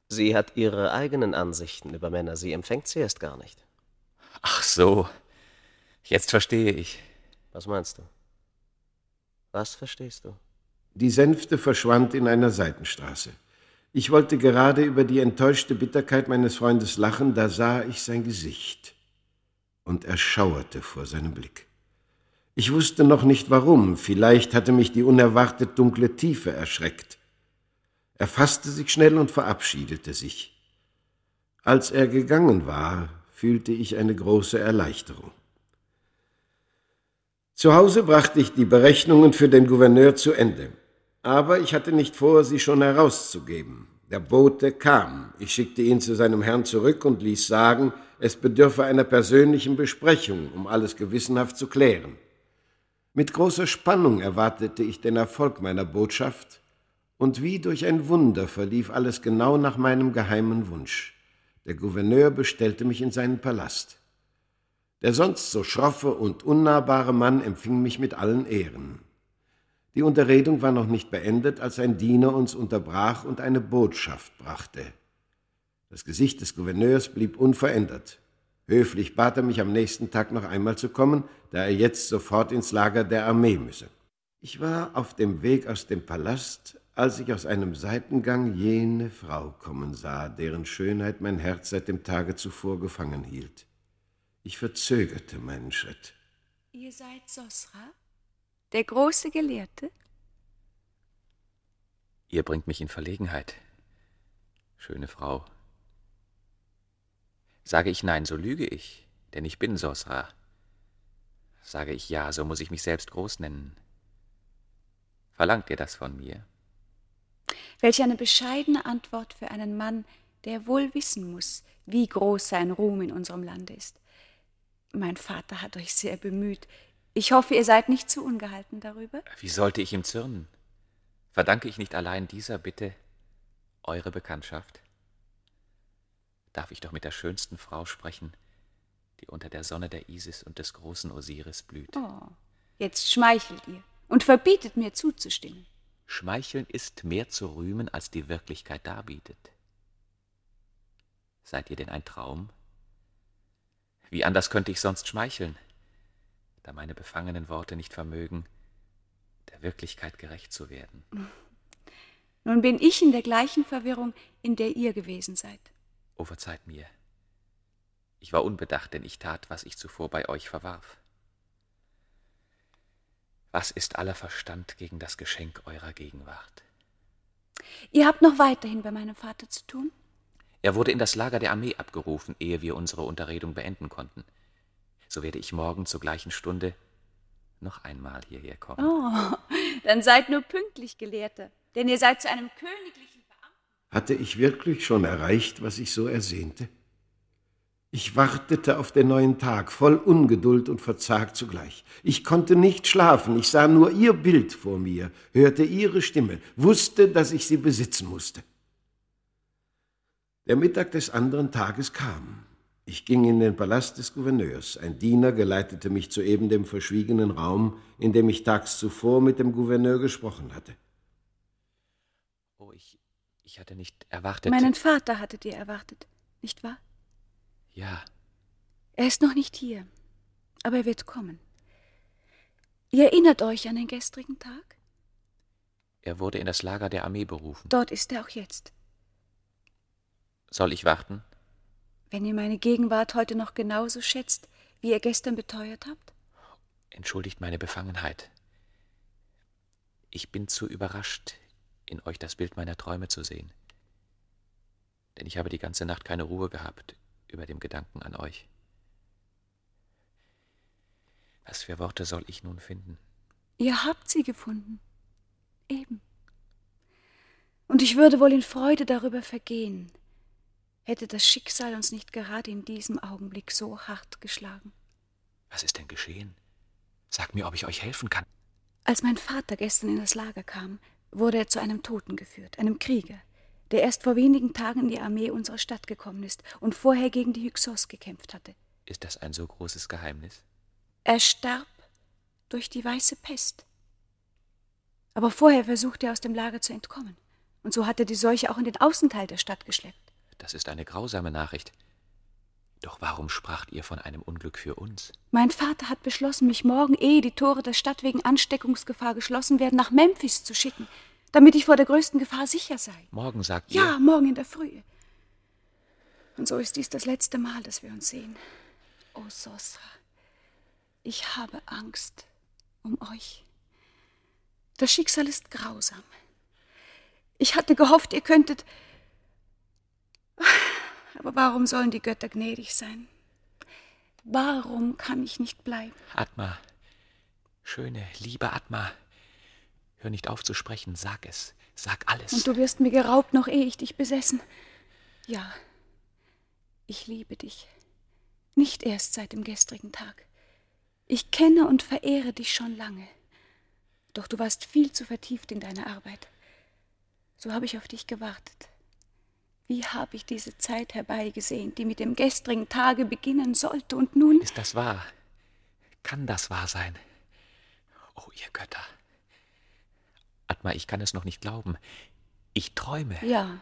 Sie hat ihre eigenen Ansichten über Männer, sie empfängt sie erst gar nicht. Ach so. Jetzt verstehe ich. Was meinst du? Was verstehst du? Die Sänfte verschwand in einer Seitenstraße. Ich wollte gerade über die enttäuschte Bitterkeit meines Freundes lachen, da sah ich sein Gesicht und erschauerte vor seinem Blick. Ich wusste noch nicht warum, vielleicht hatte mich die unerwartet dunkle Tiefe erschreckt. Er fasste sich schnell und verabschiedete sich. Als er gegangen war, fühlte ich eine große Erleichterung. Zu Hause brachte ich die Berechnungen für den Gouverneur zu Ende. Aber ich hatte nicht vor, sie schon herauszugeben. Der Bote kam. Ich schickte ihn zu seinem Herrn zurück und ließ sagen, es bedürfe einer persönlichen Besprechung, um alles gewissenhaft zu klären. Mit großer Spannung erwartete ich den Erfolg meiner Botschaft, und wie durch ein Wunder verlief alles genau nach meinem geheimen Wunsch. Der Gouverneur bestellte mich in seinen Palast. Der sonst so schroffe und unnahbare Mann empfing mich mit allen Ehren. Die Unterredung war noch nicht beendet, als ein Diener uns unterbrach und eine Botschaft brachte. Das Gesicht des Gouverneurs blieb unverändert. Höflich bat er mich am nächsten Tag noch einmal zu kommen, da er jetzt sofort ins Lager der Armee müsse. Ich war auf dem Weg aus dem Palast, als ich aus einem Seitengang jene Frau kommen sah, deren Schönheit mein Herz seit dem Tage zuvor gefangen hielt. Ich verzögerte meinen Schritt. Ihr seid Sosra, der große Gelehrte? Ihr bringt mich in Verlegenheit. Schöne Frau. Sage ich nein, so lüge ich, denn ich bin Sosra. Sage ich ja, so muss ich mich selbst groß nennen. Verlangt ihr das von mir? Welch eine bescheidene Antwort für einen Mann, der wohl wissen muss, wie groß sein Ruhm in unserem Lande ist. Mein Vater hat euch sehr bemüht. Ich hoffe, ihr seid nicht zu ungehalten darüber. Wie sollte ich ihm zürnen? Verdanke ich nicht allein dieser Bitte eure Bekanntschaft? Darf ich doch mit der schönsten Frau sprechen, die unter der Sonne der Isis und des großen Osiris blüht. Oh, jetzt schmeichelt ihr und verbietet mir zuzustimmen. Schmeicheln ist mehr zu rühmen, als die Wirklichkeit darbietet. Seid ihr denn ein Traum? Wie anders könnte ich sonst schmeicheln, da meine befangenen Worte nicht vermögen, der Wirklichkeit gerecht zu werden? Nun bin ich in der gleichen Verwirrung, in der ihr gewesen seid. O verzeiht mir. Ich war unbedacht, denn ich tat, was ich zuvor bei euch verwarf. Was ist aller Verstand gegen das Geschenk eurer Gegenwart? Ihr habt noch weiterhin bei meinem Vater zu tun? Er wurde in das Lager der Armee abgerufen, ehe wir unsere Unterredung beenden konnten. So werde ich morgen zur gleichen Stunde noch einmal hierher kommen. Oh, dann seid nur pünktlich, Gelehrte, denn ihr seid zu einem königlichen Beamten. Hatte ich wirklich schon erreicht, was ich so ersehnte? Ich wartete auf den neuen Tag, voll Ungeduld und verzagt zugleich. Ich konnte nicht schlafen, ich sah nur ihr Bild vor mir, hörte ihre Stimme, wusste, dass ich sie besitzen musste. Der Mittag des anderen Tages kam. Ich ging in den Palast des Gouverneurs. Ein Diener geleitete mich zu eben dem verschwiegenen Raum, in dem ich tags zuvor mit dem Gouverneur gesprochen hatte. Oh, ich, ich hatte nicht erwartet. Meinen Vater hattet ihr erwartet, nicht wahr? Ja. Er ist noch nicht hier, aber er wird kommen. Ihr erinnert euch an den gestrigen Tag? Er wurde in das Lager der Armee berufen. Dort ist er auch jetzt. Soll ich warten? Wenn ihr meine Gegenwart heute noch genauso schätzt, wie ihr gestern beteuert habt? Entschuldigt meine Befangenheit. Ich bin zu überrascht, in euch das Bild meiner Träume zu sehen. Denn ich habe die ganze Nacht keine Ruhe gehabt über dem Gedanken an euch. Was für Worte soll ich nun finden? Ihr habt sie gefunden. Eben. Und ich würde wohl in Freude darüber vergehen, hätte das Schicksal uns nicht gerade in diesem Augenblick so hart geschlagen. Was ist denn geschehen? Sag mir, ob ich euch helfen kann. Als mein Vater gestern in das Lager kam, wurde er zu einem Toten geführt, einem Krieger, der erst vor wenigen Tagen in die Armee unserer Stadt gekommen ist und vorher gegen die Hyksos gekämpft hatte. Ist das ein so großes Geheimnis? Er starb durch die weiße Pest. Aber vorher versuchte er aus dem Lager zu entkommen. Und so hat er die Seuche auch in den Außenteil der Stadt geschleppt. Das ist eine grausame Nachricht. Doch warum spracht ihr von einem Unglück für uns? Mein Vater hat beschlossen, mich morgen, ehe die Tore der Stadt wegen Ansteckungsgefahr geschlossen werden, nach Memphis zu schicken, damit ich vor der größten Gefahr sicher sei. Morgen sagt ihr. Ja, morgen in der Frühe. Und so ist dies das letzte Mal, dass wir uns sehen. Oh, Sosra, ich habe Angst um euch. Das Schicksal ist grausam. Ich hatte gehofft, ihr könntet. Aber warum sollen die Götter gnädig sein? Warum kann ich nicht bleiben? Atma, schöne, liebe Atma, hör nicht auf zu sprechen, sag es, sag alles. Und du wirst mir geraubt, noch ehe ich dich besessen. Ja, ich liebe dich. Nicht erst seit dem gestrigen Tag. Ich kenne und verehre dich schon lange. Doch du warst viel zu vertieft in deine Arbeit. So habe ich auf dich gewartet. Wie habe ich diese Zeit herbeigesehen, die mit dem gestrigen Tage beginnen sollte, und nun. Ist das wahr? Kann das wahr sein? Oh, ihr Götter. Atma, ich kann es noch nicht glauben. Ich träume. Ja,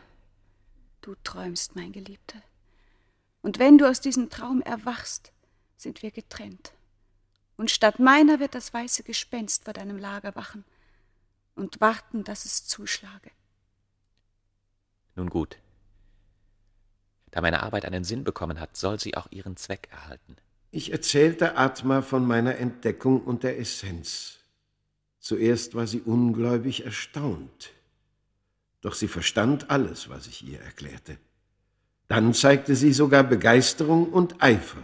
du träumst, mein Geliebter. Und wenn du aus diesem Traum erwachst, sind wir getrennt. Und statt meiner wird das weiße Gespenst vor deinem Lager wachen und warten, dass es zuschlage. Nun gut. Da meine Arbeit einen Sinn bekommen hat, soll sie auch ihren Zweck erhalten. Ich erzählte Atma von meiner Entdeckung und der Essenz. Zuerst war sie ungläubig erstaunt. Doch sie verstand alles, was ich ihr erklärte. Dann zeigte sie sogar Begeisterung und Eifer.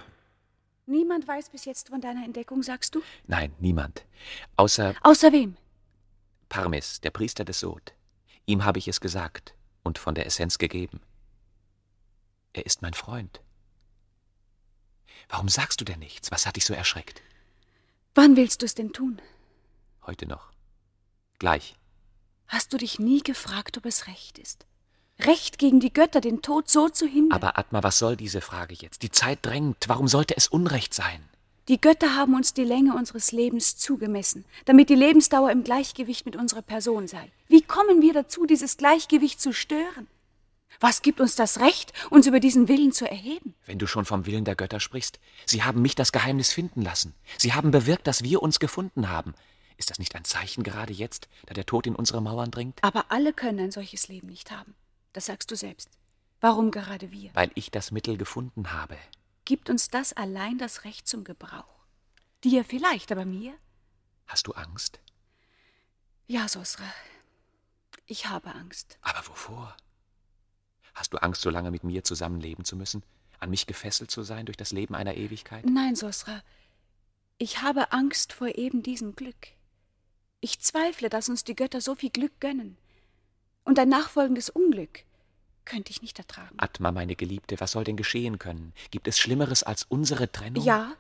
Niemand weiß bis jetzt von deiner Entdeckung, sagst du? Nein, niemand. Außer Außer wem? Parmes, der Priester des Sod. Ihm habe ich es gesagt und von der Essenz gegeben. Er ist mein Freund. Warum sagst du denn nichts? Was hat dich so erschreckt? Wann willst du es denn tun? Heute noch. Gleich. Hast du dich nie gefragt, ob es recht ist? Recht gegen die Götter, den Tod so zu hindern? Aber Atma, was soll diese Frage jetzt? Die Zeit drängt. Warum sollte es Unrecht sein? Die Götter haben uns die Länge unseres Lebens zugemessen, damit die Lebensdauer im Gleichgewicht mit unserer Person sei. Wie kommen wir dazu, dieses Gleichgewicht zu stören? Was gibt uns das Recht, uns über diesen Willen zu erheben? Wenn du schon vom Willen der Götter sprichst, sie haben mich das Geheimnis finden lassen. Sie haben bewirkt, dass wir uns gefunden haben. Ist das nicht ein Zeichen gerade jetzt, da der Tod in unsere Mauern dringt? Aber alle können ein solches Leben nicht haben. Das sagst du selbst. Warum gerade wir? Weil ich das Mittel gefunden habe. Gibt uns das allein das Recht zum Gebrauch? Dir vielleicht, aber mir? Hast du Angst? Ja, Sosra. Ich habe Angst. Aber wovor? Hast du Angst, so lange mit mir zusammenleben zu müssen? An mich gefesselt zu sein durch das Leben einer Ewigkeit? Nein, Sosra. Ich habe Angst vor eben diesem Glück. Ich zweifle, dass uns die Götter so viel Glück gönnen. Und ein nachfolgendes Unglück könnte ich nicht ertragen. Atma, meine Geliebte, was soll denn geschehen können? Gibt es Schlimmeres als unsere Trennung? Ja,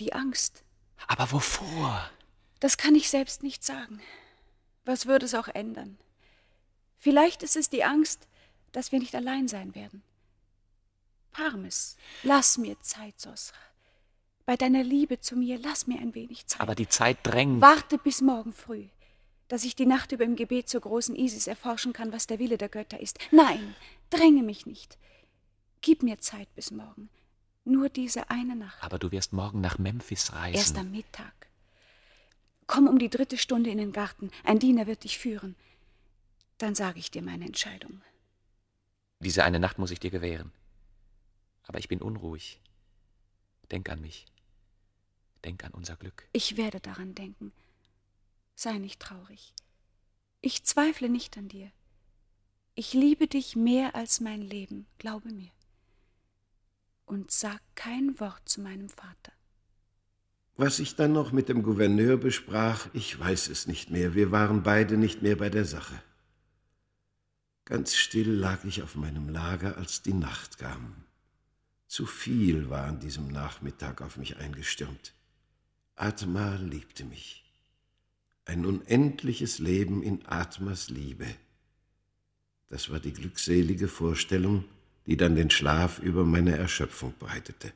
die Angst. Aber wovor? Das kann ich selbst nicht sagen. Was würde es auch ändern? Vielleicht ist es die Angst, dass wir nicht allein sein werden. Parmes, lass mir Zeit, Sosra. Bei deiner Liebe zu mir, lass mir ein wenig Zeit. Aber die Zeit drängt. Warte bis morgen früh, dass ich die Nacht über im Gebet zur großen Isis erforschen kann, was der Wille der Götter ist. Nein, dränge mich nicht. Gib mir Zeit bis morgen. Nur diese eine Nacht. Aber du wirst morgen nach Memphis reisen. Erst am Mittag. Komm um die dritte Stunde in den Garten. Ein Diener wird dich führen. Dann sage ich dir meine Entscheidung. Diese eine Nacht muss ich dir gewähren. Aber ich bin unruhig. Denk an mich. Denk an unser Glück. Ich werde daran denken. Sei nicht traurig. Ich zweifle nicht an dir. Ich liebe dich mehr als mein Leben, glaube mir. Und sag kein Wort zu meinem Vater. Was ich dann noch mit dem Gouverneur besprach, ich weiß es nicht mehr. Wir waren beide nicht mehr bei der Sache. Ganz still lag ich auf meinem Lager, als die Nacht kam. Zu viel war an diesem Nachmittag auf mich eingestürmt. Atma liebte mich. Ein unendliches Leben in Atmas Liebe. Das war die glückselige Vorstellung, die dann den Schlaf über meine Erschöpfung breitete.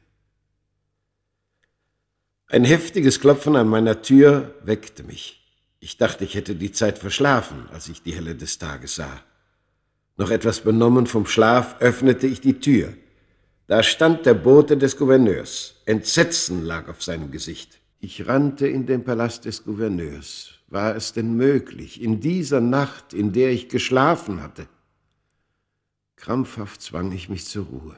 Ein heftiges Klopfen an meiner Tür weckte mich. Ich dachte, ich hätte die Zeit verschlafen, als ich die Helle des Tages sah. Noch etwas benommen vom Schlaf öffnete ich die Tür. Da stand der Bote des Gouverneurs. Entsetzen lag auf seinem Gesicht. Ich rannte in den Palast des Gouverneurs. War es denn möglich, in dieser Nacht, in der ich geschlafen hatte? Krampfhaft zwang ich mich zur Ruhe.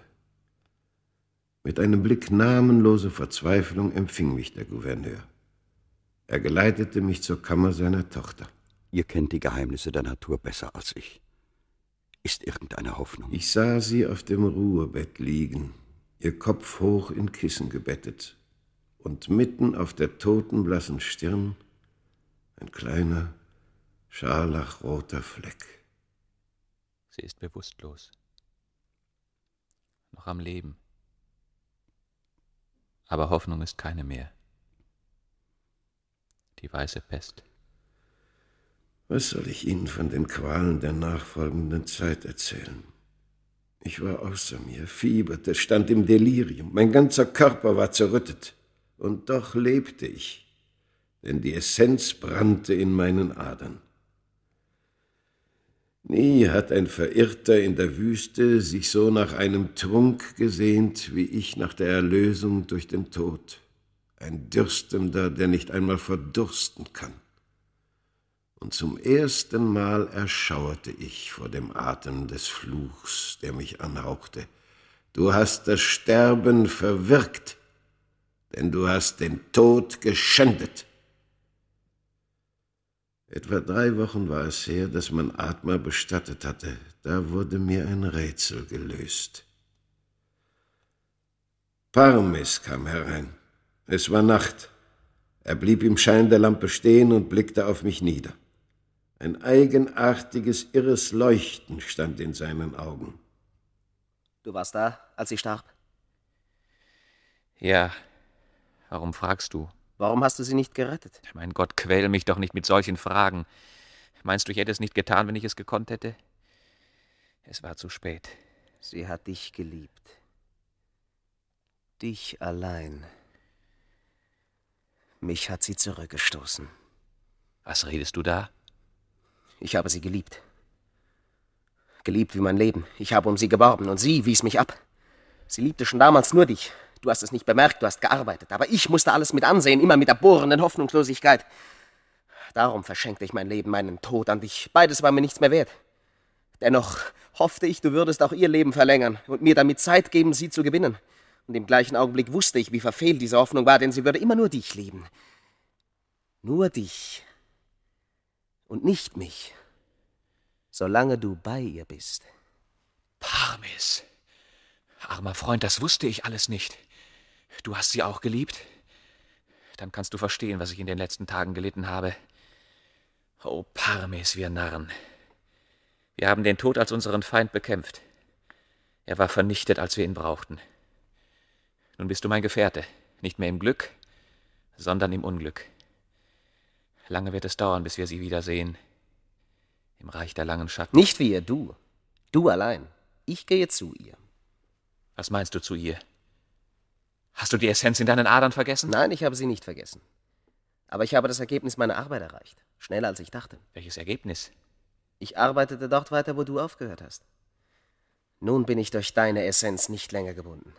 Mit einem Blick namenloser Verzweiflung empfing mich der Gouverneur. Er geleitete mich zur Kammer seiner Tochter. Ihr kennt die Geheimnisse der Natur besser als ich. Ist irgendeine Hoffnung? Ich sah sie auf dem Ruhebett liegen, ihr Kopf hoch in Kissen gebettet und mitten auf der totenblassen Stirn ein kleiner, scharlachroter Fleck. Sie ist bewusstlos. Noch am Leben. Aber Hoffnung ist keine mehr. Die weiße Pest. Was soll ich Ihnen von den Qualen der nachfolgenden Zeit erzählen? Ich war außer mir, fieberte, stand im Delirium, mein ganzer Körper war zerrüttet, und doch lebte ich, denn die Essenz brannte in meinen Adern. Nie hat ein Verirrter in der Wüste sich so nach einem Trunk gesehnt, wie ich nach der Erlösung durch den Tod, ein Dürstender, der nicht einmal verdursten kann und zum ersten Mal erschauerte ich vor dem Atem des Fluchs, der mich anhauchte. Du hast das Sterben verwirkt, denn du hast den Tod geschändet. Etwa drei Wochen war es her, dass man Atma bestattet hatte. Da wurde mir ein Rätsel gelöst. Parmes kam herein. Es war Nacht. Er blieb im Schein der Lampe stehen und blickte auf mich nieder. Ein eigenartiges, irres Leuchten stand in seinen Augen. Du warst da, als sie starb? Ja. Warum fragst du? Warum hast du sie nicht gerettet? Mein Gott, quäl mich doch nicht mit solchen Fragen. Meinst du, ich hätte es nicht getan, wenn ich es gekonnt hätte? Es war zu spät. Sie hat dich geliebt. Dich allein. Mich hat sie zurückgestoßen. Was redest du da? Ich habe sie geliebt. Geliebt wie mein Leben. Ich habe um sie geworben und sie wies mich ab. Sie liebte schon damals nur dich. Du hast es nicht bemerkt, du hast gearbeitet. Aber ich musste alles mit ansehen, immer mit der bohrenden Hoffnungslosigkeit. Darum verschenkte ich mein Leben, meinen Tod an dich. Beides war mir nichts mehr wert. Dennoch hoffte ich, du würdest auch ihr Leben verlängern und mir damit Zeit geben, sie zu gewinnen. Und im gleichen Augenblick wusste ich, wie verfehlt diese Hoffnung war, denn sie würde immer nur dich lieben. Nur dich und nicht mich, solange du bei ihr bist. Parmes. Armer Freund, das wusste ich alles nicht. Du hast sie auch geliebt? Dann kannst du verstehen, was ich in den letzten Tagen gelitten habe. Oh, Parmes, wir Narren. Wir haben den Tod als unseren Feind bekämpft. Er war vernichtet, als wir ihn brauchten. Nun bist du mein Gefährte, nicht mehr im Glück, sondern im Unglück. Lange wird es dauern, bis wir sie wiedersehen. Im Reich der langen Schatten. Nicht wir, du. Du allein. Ich gehe zu ihr. Was meinst du zu ihr? Hast du die Essenz in deinen Adern vergessen? Nein, ich habe sie nicht vergessen. Aber ich habe das Ergebnis meiner Arbeit erreicht. Schneller als ich dachte. Welches Ergebnis? Ich arbeitete dort weiter, wo du aufgehört hast. Nun bin ich durch deine Essenz nicht länger gebunden.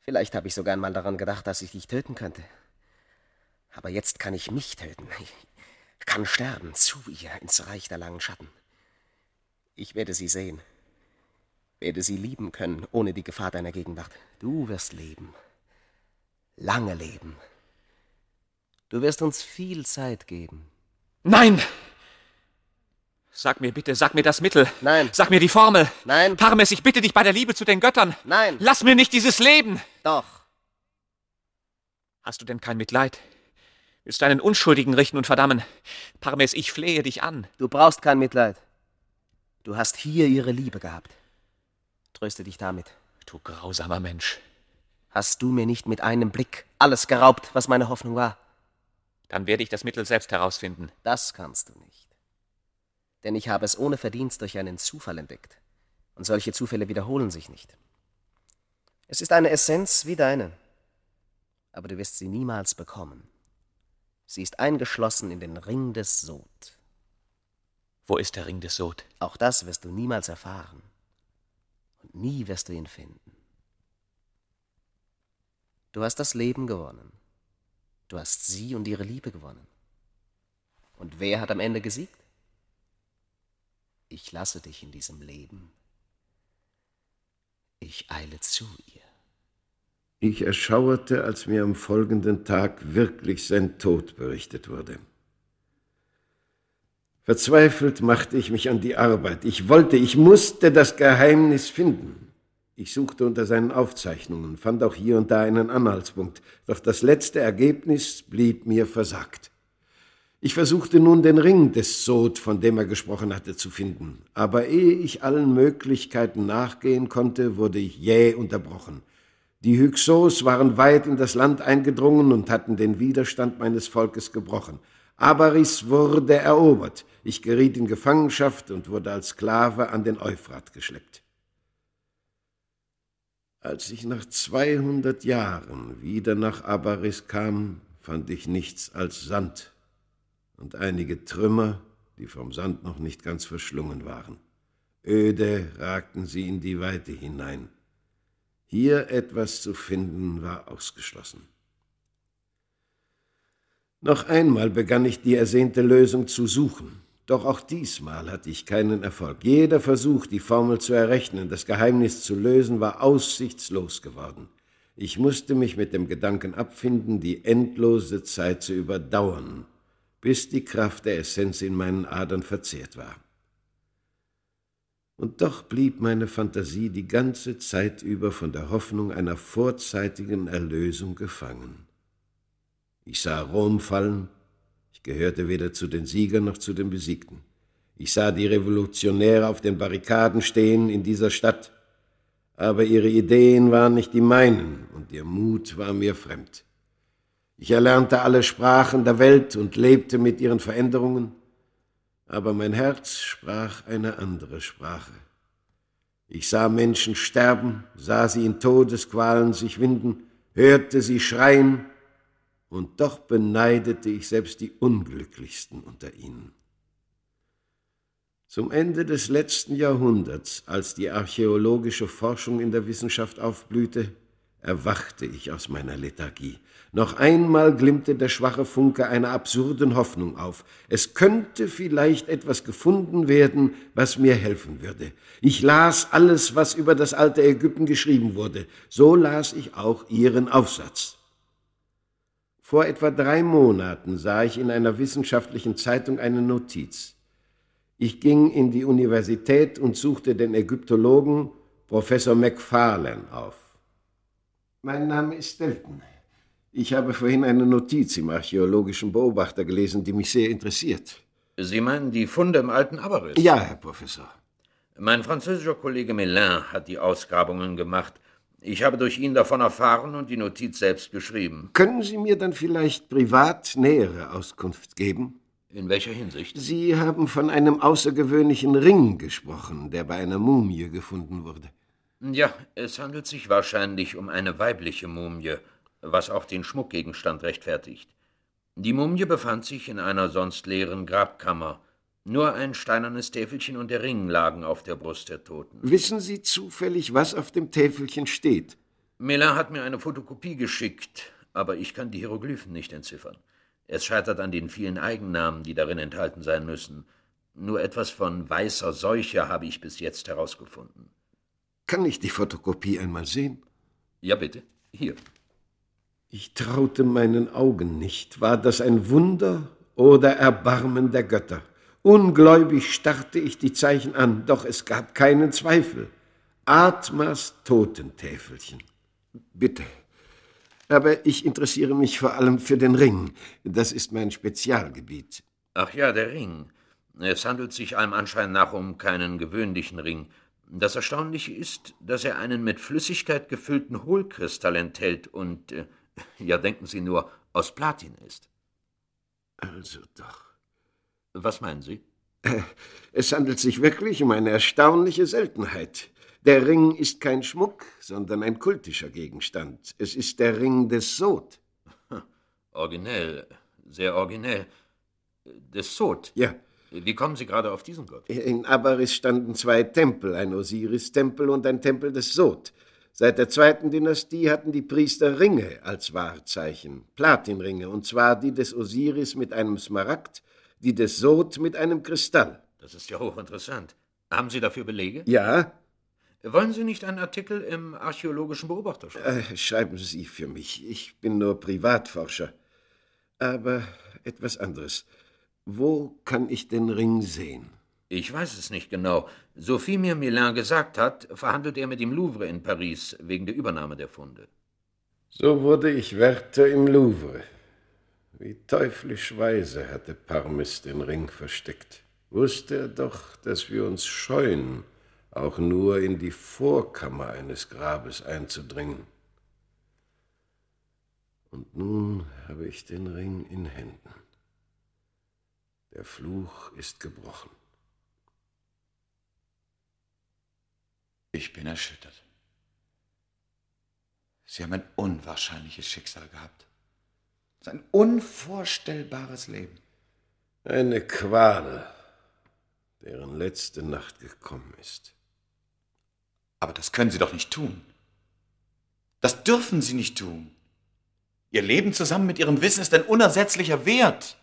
Vielleicht habe ich sogar einmal daran gedacht, dass ich dich töten könnte. Aber jetzt kann ich mich töten. Ich kann sterben zu ihr ins Reich der langen Schatten. Ich werde sie sehen. Werde sie lieben können, ohne die Gefahr deiner Gegenwart. Du wirst leben. Lange leben. Du wirst uns viel Zeit geben. Nein! Sag mir bitte, sag mir das Mittel. Nein. Sag mir die Formel. Nein. Parmes, ich bitte dich bei der Liebe zu den Göttern. Nein. Lass mir nicht dieses Leben. Doch. Hast du denn kein Mitleid? Willst einen Unschuldigen richten und verdammen? Parmes, ich flehe dich an. Du brauchst kein Mitleid. Du hast hier ihre Liebe gehabt. Tröste dich damit. Du grausamer Mensch. Hast du mir nicht mit einem Blick alles geraubt, was meine Hoffnung war? Dann werde ich das Mittel selbst herausfinden. Das kannst du nicht. Denn ich habe es ohne Verdienst durch einen Zufall entdeckt. Und solche Zufälle wiederholen sich nicht. Es ist eine Essenz wie deine. Aber du wirst sie niemals bekommen. Sie ist eingeschlossen in den Ring des Sod. Wo ist der Ring des Sod? Auch das wirst du niemals erfahren. Und nie wirst du ihn finden. Du hast das Leben gewonnen. Du hast sie und ihre Liebe gewonnen. Und wer hat am Ende gesiegt? Ich lasse dich in diesem Leben. Ich eile zu ihr. Ich erschauerte, als mir am folgenden Tag wirklich sein Tod berichtet wurde. Verzweifelt machte ich mich an die Arbeit. Ich wollte, ich musste das Geheimnis finden. Ich suchte unter seinen Aufzeichnungen, fand auch hier und da einen Anhaltspunkt, doch das letzte Ergebnis blieb mir versagt. Ich versuchte nun den Ring des Sod, von dem er gesprochen hatte, zu finden, aber ehe ich allen Möglichkeiten nachgehen konnte, wurde ich jäh unterbrochen. Die Hyksos waren weit in das Land eingedrungen und hatten den Widerstand meines Volkes gebrochen. Abaris wurde erobert. Ich geriet in Gefangenschaft und wurde als Sklave an den Euphrat geschleppt. Als ich nach 200 Jahren wieder nach Abaris kam, fand ich nichts als Sand und einige Trümmer, die vom Sand noch nicht ganz verschlungen waren. Öde ragten sie in die Weite hinein. Hier etwas zu finden war ausgeschlossen. Noch einmal begann ich die ersehnte Lösung zu suchen. Doch auch diesmal hatte ich keinen Erfolg. Jeder Versuch, die Formel zu errechnen, das Geheimnis zu lösen, war aussichtslos geworden. Ich musste mich mit dem Gedanken abfinden, die endlose Zeit zu überdauern, bis die Kraft der Essenz in meinen Adern verzehrt war. Und doch blieb meine Fantasie die ganze Zeit über von der Hoffnung einer vorzeitigen Erlösung gefangen. Ich sah Rom fallen, ich gehörte weder zu den Siegern noch zu den Besiegten. Ich sah die Revolutionäre auf den Barrikaden stehen in dieser Stadt, aber ihre Ideen waren nicht die meinen und ihr Mut war mir fremd. Ich erlernte alle Sprachen der Welt und lebte mit ihren Veränderungen, aber mein Herz sprach eine andere Sprache. Ich sah Menschen sterben, sah sie in Todesqualen sich winden, hörte sie schreien, und doch beneidete ich selbst die Unglücklichsten unter ihnen. Zum Ende des letzten Jahrhunderts, als die archäologische Forschung in der Wissenschaft aufblühte, erwachte ich aus meiner Lethargie. Noch einmal glimmte der schwache Funke einer absurden Hoffnung auf. Es könnte vielleicht etwas gefunden werden, was mir helfen würde. Ich las alles, was über das alte Ägypten geschrieben wurde. So las ich auch Ihren Aufsatz. Vor etwa drei Monaten sah ich in einer wissenschaftlichen Zeitung eine Notiz. Ich ging in die Universität und suchte den Ägyptologen Professor McFarlane auf. Mein Name ist Stelton. Ich habe vorhin eine Notiz im archäologischen Beobachter gelesen, die mich sehr interessiert. Sie meinen die Funde im alten Aberris? Ja, Herr Professor. Mein französischer Kollege Mélin hat die Ausgrabungen gemacht. Ich habe durch ihn davon erfahren und die Notiz selbst geschrieben. Können Sie mir dann vielleicht privat nähere Auskunft geben? In welcher Hinsicht? Sie haben von einem außergewöhnlichen Ring gesprochen, der bei einer Mumie gefunden wurde. Ja, es handelt sich wahrscheinlich um eine weibliche Mumie, was auch den Schmuckgegenstand rechtfertigt. Die Mumie befand sich in einer sonst leeren Grabkammer. Nur ein steinernes Täfelchen und der Ring lagen auf der Brust der Toten. Wissen Sie zufällig, was auf dem Täfelchen steht? Melin hat mir eine Fotokopie geschickt, aber ich kann die Hieroglyphen nicht entziffern. Es scheitert an den vielen Eigennamen, die darin enthalten sein müssen. Nur etwas von weißer Seuche habe ich bis jetzt herausgefunden. Kann ich die Fotokopie einmal sehen? Ja, bitte. Hier. Ich traute meinen Augen nicht. War das ein Wunder oder Erbarmen der Götter? Ungläubig starrte ich die Zeichen an, doch es gab keinen Zweifel. Atmas Totentäfelchen. Bitte. Aber ich interessiere mich vor allem für den Ring. Das ist mein Spezialgebiet. Ach ja, der Ring. Es handelt sich allem Anschein nach um keinen gewöhnlichen Ring. Das Erstaunliche ist, dass er einen mit Flüssigkeit gefüllten Hohlkristall enthält und, äh, ja, denken Sie nur, aus Platin ist. Also doch. Was meinen Sie? Äh, es handelt sich wirklich um eine erstaunliche Seltenheit. Der Ring ist kein Schmuck, sondern ein kultischer Gegenstand. Es ist der Ring des Sod. Originell, sehr originell. Des Sod? Ja. Wie kommen Sie gerade auf diesen Gott? In Abaris standen zwei Tempel, ein Osiris-Tempel und ein Tempel des Sod. Seit der zweiten Dynastie hatten die Priester Ringe als Wahrzeichen, Platinringe, und zwar die des Osiris mit einem Smaragd, die des Sod mit einem Kristall. Das ist ja hochinteressant. Haben Sie dafür Belege? Ja. Wollen Sie nicht einen Artikel im archäologischen Beobachter schreiben? Äh, schreiben Sie für mich. Ich bin nur Privatforscher. Aber etwas anderes. Wo kann ich den Ring sehen? Ich weiß es nicht genau. So viel mir Milan gesagt hat, verhandelt er mit dem Louvre in Paris wegen der Übernahme der Funde. So wurde ich Wärter im Louvre. Wie teuflisch weise hatte Parmes den Ring versteckt. Wusste er doch, dass wir uns scheuen, auch nur in die Vorkammer eines Grabes einzudringen. Und nun habe ich den Ring in Händen. Der Fluch ist gebrochen. Ich bin erschüttert. Sie haben ein unwahrscheinliches Schicksal gehabt. Es ist ein unvorstellbares Leben. Eine Qual, deren letzte Nacht gekommen ist. Aber das können Sie doch nicht tun. Das dürfen Sie nicht tun. Ihr Leben zusammen mit Ihrem Wissen ist ein unersetzlicher Wert.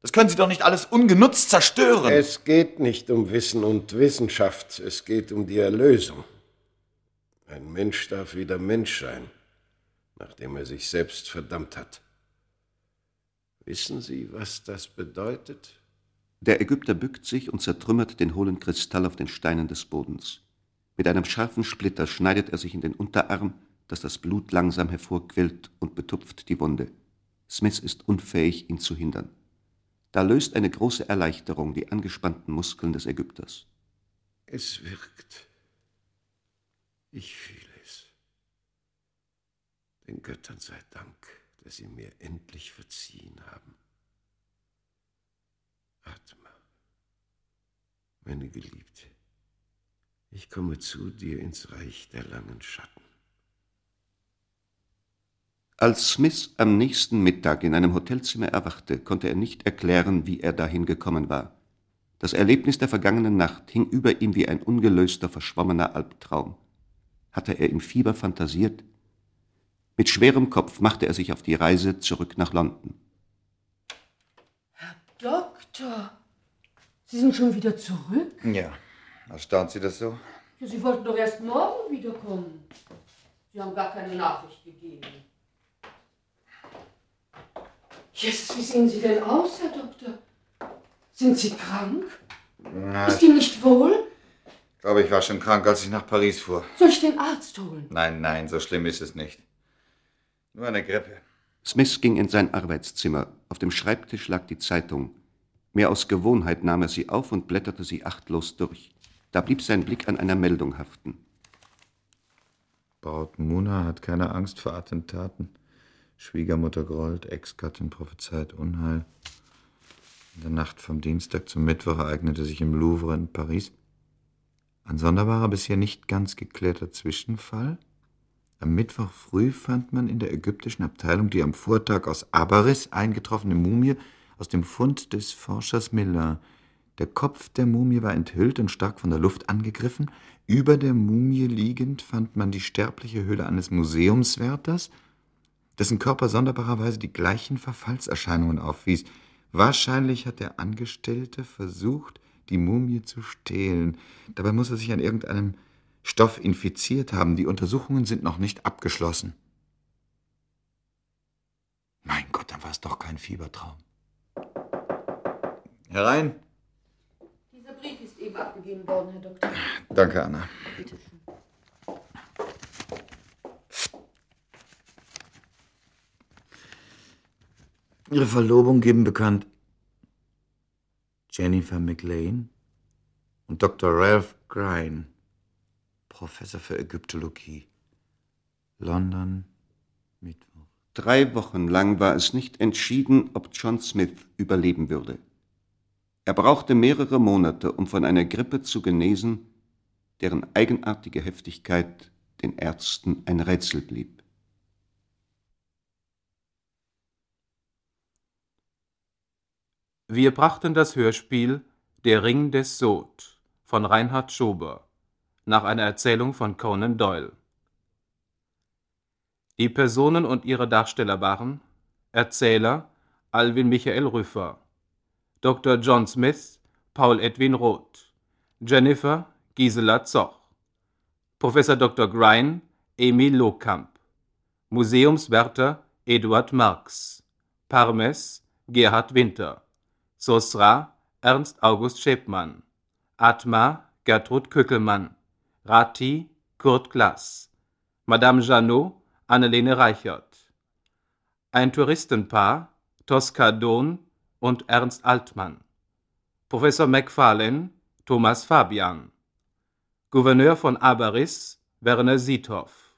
Das können Sie doch nicht alles ungenutzt zerstören. Es geht nicht um Wissen und Wissenschaft, es geht um die Erlösung. Ein Mensch darf wieder Mensch sein, nachdem er sich selbst verdammt hat. Wissen Sie, was das bedeutet? Der Ägypter bückt sich und zertrümmert den hohlen Kristall auf den Steinen des Bodens. Mit einem scharfen Splitter schneidet er sich in den Unterarm, dass das Blut langsam hervorquillt und betupft die Wunde. Smith ist unfähig, ihn zu hindern. Da löst eine große Erleichterung die angespannten Muskeln des Ägypters. Es wirkt. Ich fühle es. Den Göttern sei Dank, dass sie mir endlich verziehen haben. Atma, meine Geliebte, ich komme zu dir ins Reich der langen Schatten. Als Smith am nächsten Mittag in einem Hotelzimmer erwachte, konnte er nicht erklären, wie er dahin gekommen war. Das Erlebnis der vergangenen Nacht hing über ihm wie ein ungelöster, verschwommener Albtraum. Hatte er im Fieber fantasiert? Mit schwerem Kopf machte er sich auf die Reise zurück nach London. Herr Doktor, Sie sind schon wieder zurück? Ja, erstaunt Sie das so? Ja, Sie wollten doch erst morgen wiederkommen. Sie haben gar keine Nachricht gegeben. Jesus, wie sehen Sie denn aus, Herr Doktor? Sind Sie krank? Na, Ist Ihnen nicht wohl? ich glaube, ich war schon krank, als ich nach Paris fuhr. Soll ich den Arzt holen? Nein, nein, so schlimm ist es nicht. Nur eine Grippe. Smith ging in sein Arbeitszimmer. Auf dem Schreibtisch lag die Zeitung. Mehr aus Gewohnheit nahm er sie auf und blätterte sie achtlos durch. Da blieb sein Blick an einer Meldung haften. Braut Muna hat keine Angst vor Attentaten. Schwiegermutter grollt, Ex-Gattin prophezeit Unheil. In der Nacht vom Dienstag zum Mittwoch ereignete sich im Louvre in Paris ein sonderbarer, bisher nicht ganz geklärter Zwischenfall. Am Mittwoch früh fand man in der ägyptischen Abteilung die am Vortag aus Abaris eingetroffene Mumie aus dem Fund des Forschers Miller. Der Kopf der Mumie war enthüllt und stark von der Luft angegriffen. Über der Mumie liegend fand man die sterbliche Hülle eines Museumswärters, dessen Körper sonderbarerweise die gleichen Verfallserscheinungen aufwies. Wahrscheinlich hat der Angestellte versucht, die Mumie zu stehlen. Dabei muss er sich an irgendeinem Stoff infiziert haben. Die Untersuchungen sind noch nicht abgeschlossen. Mein Gott, dann war es doch kein Fiebertraum. Herein. Dieser Brief ist eben abgegeben worden, Herr Doktor. Danke, Anna. Bitte Ihre Verlobung geben bekannt Jennifer McLean und Dr. Ralph Grein, Professor für Ägyptologie. London, Mittwoch. Drei Wochen lang war es nicht entschieden, ob John Smith überleben würde. Er brauchte mehrere Monate, um von einer Grippe zu genesen, deren eigenartige Heftigkeit den Ärzten ein Rätsel blieb. Wir brachten das Hörspiel Der Ring des Sod von Reinhard Schober nach einer Erzählung von Conan Doyle. Die Personen und ihre Darsteller waren Erzähler Alvin Michael Rüffer, Dr. John Smith Paul Edwin Roth, Jennifer Gisela Zoch, Professor Dr. Grein Emil Lohkamp, Museumswärter Eduard Marx, Parmes Gerhard Winter, Sosra Ernst August Schäpmann, Atma Gertrud Kückelmann, Rati Kurt Glass, Madame Janot Annelene Reichert. Ein Touristenpaar Tosca Dohn und Ernst Altmann. Professor McFarlane Thomas Fabian. Gouverneur von Abaris Werner Siethoff.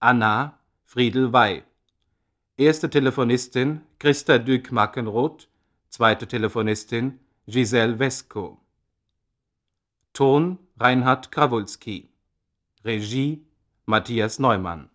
Anna Friedel Wey. Erste Telefonistin Christa Dück Mackenroth. Zweite Telefonistin Giselle Vesco. Ton Reinhard Krawulski. Regie Matthias Neumann